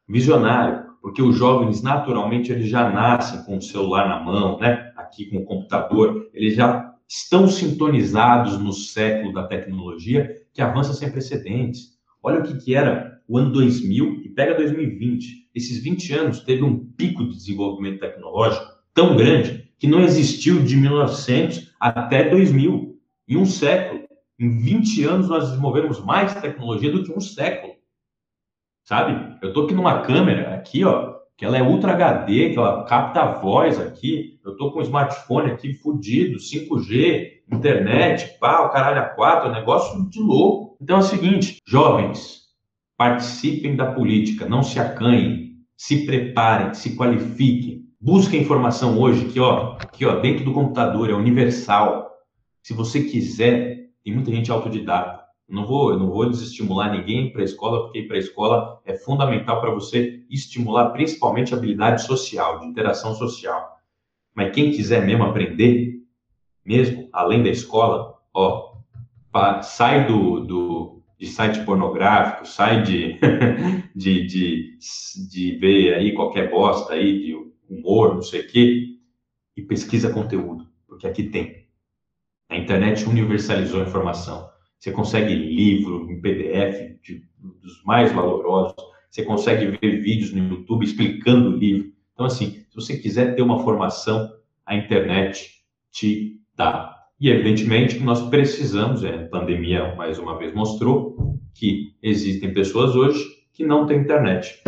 Visionário, porque os jovens naturalmente eles já nascem com o celular na mão, né? Aqui com o computador, eles já estão sintonizados no século da tecnologia que avança sem precedentes. Olha o que, que era o ano 2000 e pega 2020. Esses 20 anos teve um pico de desenvolvimento tecnológico tão grande que não existiu de 1900 até 2000. Em um século, em 20 anos, nós desenvolvemos mais tecnologia do que um século. Sabe? Eu estou aqui numa câmera, aqui, ó, que ela é Ultra HD, que ela capta a voz aqui. Eu estou com um smartphone aqui fudido, 5G, internet, pá, o caralho a quatro, é um negócio de louco. Então é o seguinte, jovens, participem da política, não se acanhem, se preparem, se qualifiquem. Busquem informação hoje, que ó, que ó, dentro do computador é universal. Se você quiser, tem muita gente autodidata. não vou, não vou desestimular ninguém para a escola, porque para a escola é fundamental para você estimular principalmente a habilidade social, de interação social. Mas quem quiser mesmo aprender, mesmo, além da escola, ó, sai do, do, de site pornográfico, sai de, de, de, de ver aí qualquer bosta aí, de humor, não sei o quê, e pesquisa conteúdo, porque aqui tem. A internet universalizou a informação. Você consegue livro em PDF de, dos mais valorosos, você consegue ver vídeos no YouTube explicando o livro. Então, assim, se você quiser ter uma formação, a internet te Tá? E, evidentemente, nós precisamos, é, a pandemia mais uma vez mostrou, que existem pessoas hoje que não têm internet.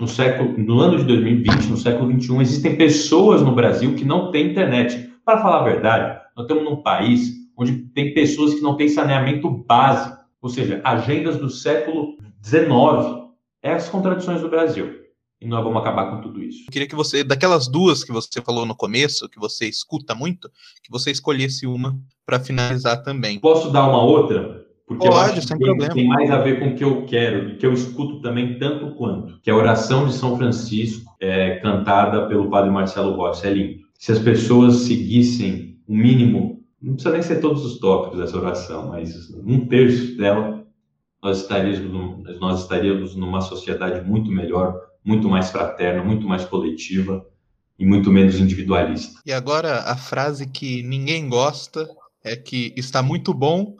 No, século, no ano de 2020, no século 21, existem pessoas no Brasil que não têm internet. Para falar a verdade, nós estamos num país onde tem pessoas que não têm saneamento básico, ou seja, agendas do século XIX. É as contradições do Brasil. e nós vamos acabar com tudo isso. Eu queria que você, daquelas duas que você falou no começo, que você escuta muito, que você escolhesse uma para finalizar também. Posso dar uma outra? Porque Pode, eu acho sem que problema. tem mais a ver com o que eu quero e que eu escuto também tanto quanto, que é a oração de São Francisco, é, cantada pelo padre Marcelo Rossi. É lindo. Se as pessoas seguissem o mínimo, não precisa nem ser todos os tópicos dessa oração, mas um terço dela, nós estaríamos, nós estaríamos numa sociedade muito melhor, muito mais fraterna, muito mais coletiva e muito menos individualista. E agora a frase que ninguém gosta é que está muito bom,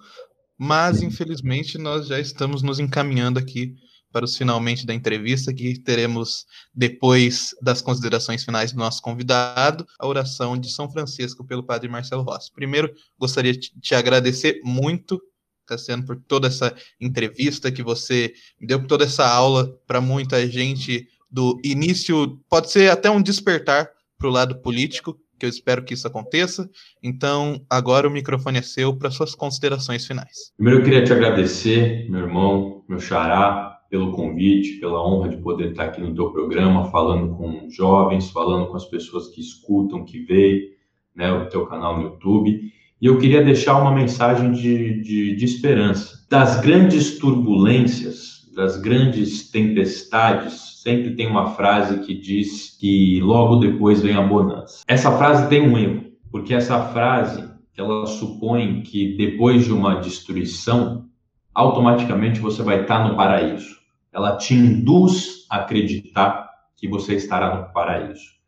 mas infelizmente nós já estamos nos encaminhando aqui para os finalmente da entrevista, que teremos, depois das considerações finais do nosso convidado, a oração de São Francisco pelo Padre Marcelo Rossi. Primeiro, gostaria de te agradecer muito, Cassiano, por toda essa entrevista que você me deu, por toda essa aula para muita gente do início, pode ser até um despertar para o lado político, que eu espero que isso aconteça. Então, agora o microfone é seu para suas considerações finais. Primeiro, eu queria te agradecer, meu irmão, meu xará, pelo convite, pela honra de poder estar aqui no teu programa, falando com jovens, falando com as pessoas que escutam, que veem né, o teu canal no YouTube. E eu queria deixar uma mensagem de, de, de esperança. Das grandes turbulências, das grandes tempestades, sempre tem uma frase que diz que logo depois vem a bonança. Essa frase tem um erro, porque essa frase ela supõe que depois de uma destruição, automaticamente você vai estar no paraíso. Ela te induz a acreditar que você estará no paraíso.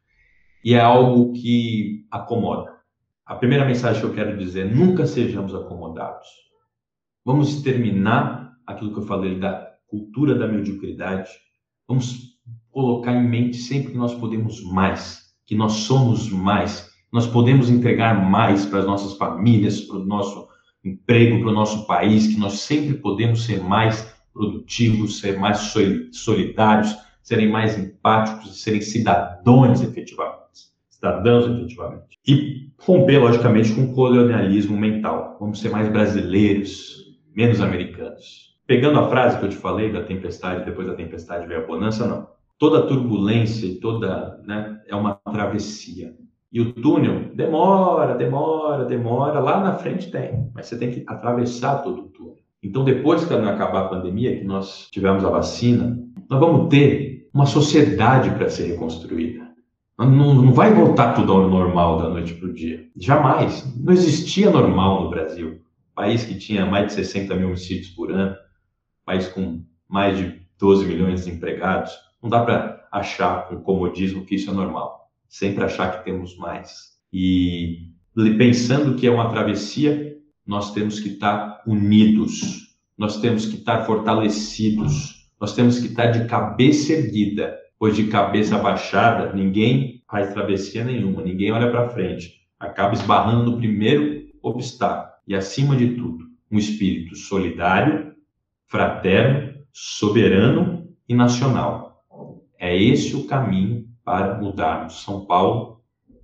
E é algo que acomoda. A primeira mensagem que eu quero dizer: nunca sejamos acomodados. Vamos terminar aquilo que eu falei da cultura da mediocridade. Vamos colocar em mente sempre que nós podemos mais, que nós somos mais, nós podemos entregar mais para as nossas famílias, para o nosso emprego, para o nosso país, que nós sempre podemos ser mais produtivos, ser mais solidários, serem mais empáticos, serem cidadãos efetivamente, cidadãos efetivamente. E romper, logicamente, com o colonialismo mental. Vamos ser mais brasileiros, menos americanos. Pegando a frase que eu te falei da tempestade, depois da tempestade veio a bonança, não toda turbulência e toda, né, é uma travessia. E o túnel demora, demora, demora, lá na frente tem, mas você tem que atravessar todo o túnel. Então, depois que acabar a pandemia, que nós tivemos a vacina, nós vamos ter uma sociedade para ser reconstruída. Não, não vai voltar tudo ao normal da noite para o dia. Jamais. Não existia normal no Brasil. País que tinha mais de 60 mil homicídios por ano, país com mais de 12 milhões de empregados não dá para achar com comodismo que isso é normal. Sempre achar que temos mais. E pensando que é uma travessia, nós temos que estar unidos, nós temos que estar fortalecidos, nós temos que estar de cabeça erguida, pois de cabeça baixada ninguém faz travessia nenhuma, ninguém olha para frente, acaba esbarrando no primeiro obstáculo. E acima de tudo, um espírito solidário, fraterno, soberano e nacional. É esse o caminho para mudarmos São Paulo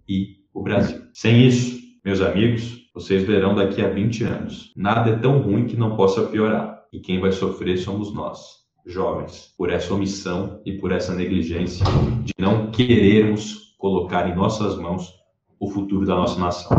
e o Brasil. Sem isso, meus amigos, vocês verão daqui a 20 anos. Nada é tão ruim que não possa piorar. E quem vai sofrer somos nós, jovens, por essa omissão e por essa negligência de não querermos colocar em nossas mãos o futuro da nossa nação.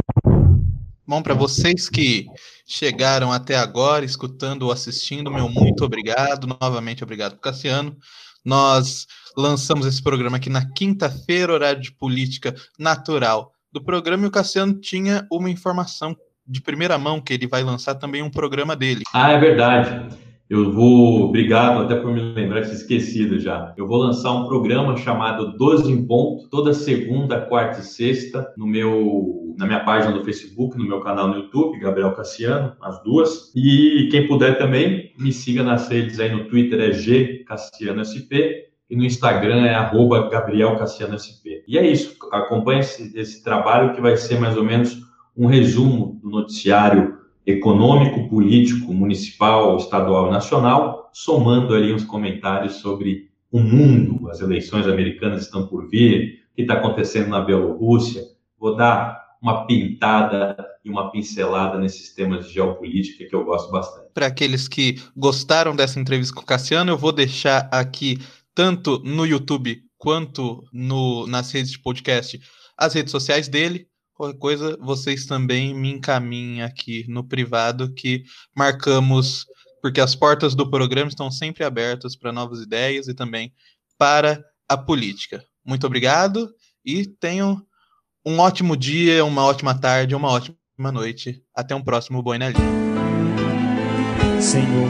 Bom, para vocês que chegaram até agora, escutando ou assistindo, meu muito obrigado. Novamente, obrigado, Cassiano. Nós lançamos esse programa aqui na quinta-feira, horário de política natural do programa, e o Cassiano tinha uma informação de primeira mão que ele vai lançar também um programa dele. Ah, é verdade. Eu vou, obrigado até por me lembrar que esquecido já. Eu vou lançar um programa chamado 12 em ponto, toda segunda, quarta e sexta, no meu, na minha página do Facebook, no meu canal no YouTube, Gabriel Cassiano, as duas. E quem puder também, me siga nas redes aí no Twitter, é G Cassiano SP, e no Instagram é arroba Gabriel Cassiano SP. E é isso, acompanhe esse, esse trabalho que vai ser mais ou menos um resumo do noticiário econômico, político, municipal, estadual e nacional, somando ali uns comentários sobre o mundo, as eleições americanas estão por vir, o que está acontecendo na Bielorrússia. Vou dar uma pintada e uma pincelada nesses temas de geopolítica que eu gosto bastante. Para aqueles que gostaram dessa entrevista com o Cassiano, eu vou deixar aqui tanto no YouTube quanto no, nas redes de podcast as redes sociais dele. Qualquer coisa, vocês também me encaminhem aqui no privado que marcamos, porque as portas do programa estão sempre abertas para novas ideias e também para a política. Muito obrigado e tenham um ótimo dia, uma ótima tarde, uma ótima noite. Até um próximo Boi na Linha. Senhor,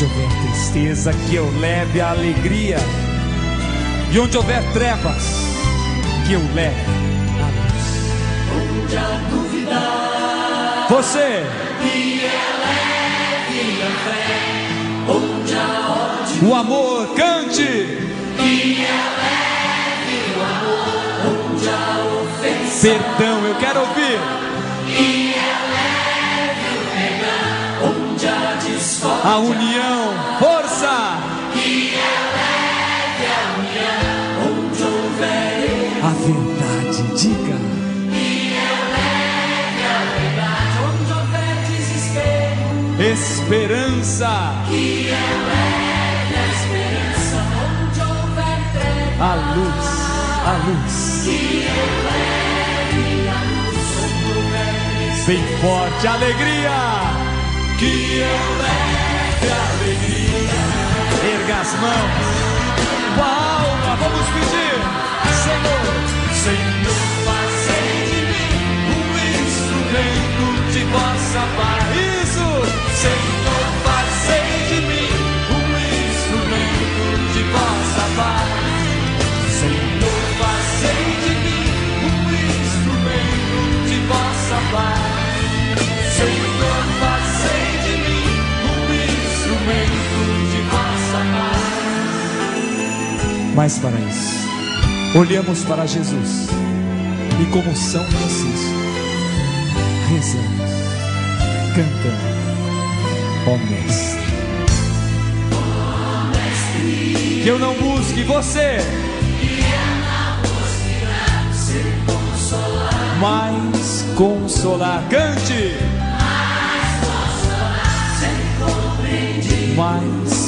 Onde houver tristeza, que eu leve a alegria. E onde houver trevas, que eu leve a luz. Onde há dúvida, Você, que eleve a fé. Onde há ódio, o amor, cante. que eleve o amor. Onde há ofensa, Perdão, eu quero ouvir. que eleve A união, força. que eleve a união. Onde houver A verdade, diga. que eleve a verdade. Onde houver desespero, Esperança. que eleve a esperança. Onde houver treva, A luz, a luz. que eleve a luz. Onde houver Bem forte, alegria. que eleve Erga as mãos. Com a alma, vamos pedir. Senhor, Senhor, fazei de mim um instrumento de vossa paz. Mas para isso, olhamos para Jesus e, como São Francisco, rezamos, cantamos, ó Mestre. Que eu não busque você, mas consolar. Cante, mais compreender.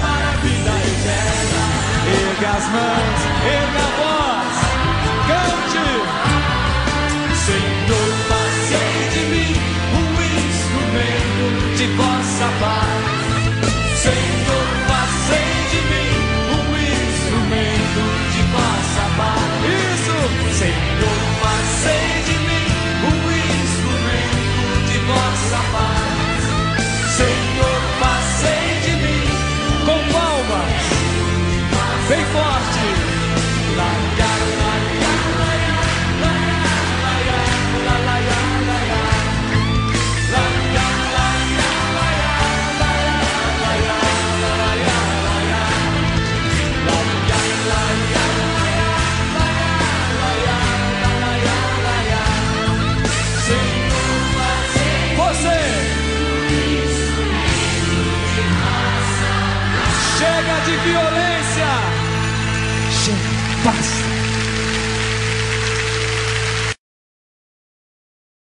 para a vida eterna. Erga as mãos, erga a voz, cante. Senhor, fazei de mim um instrumento de vossa paz. Senhor, bem forte. Largar. Chega de violência. paz.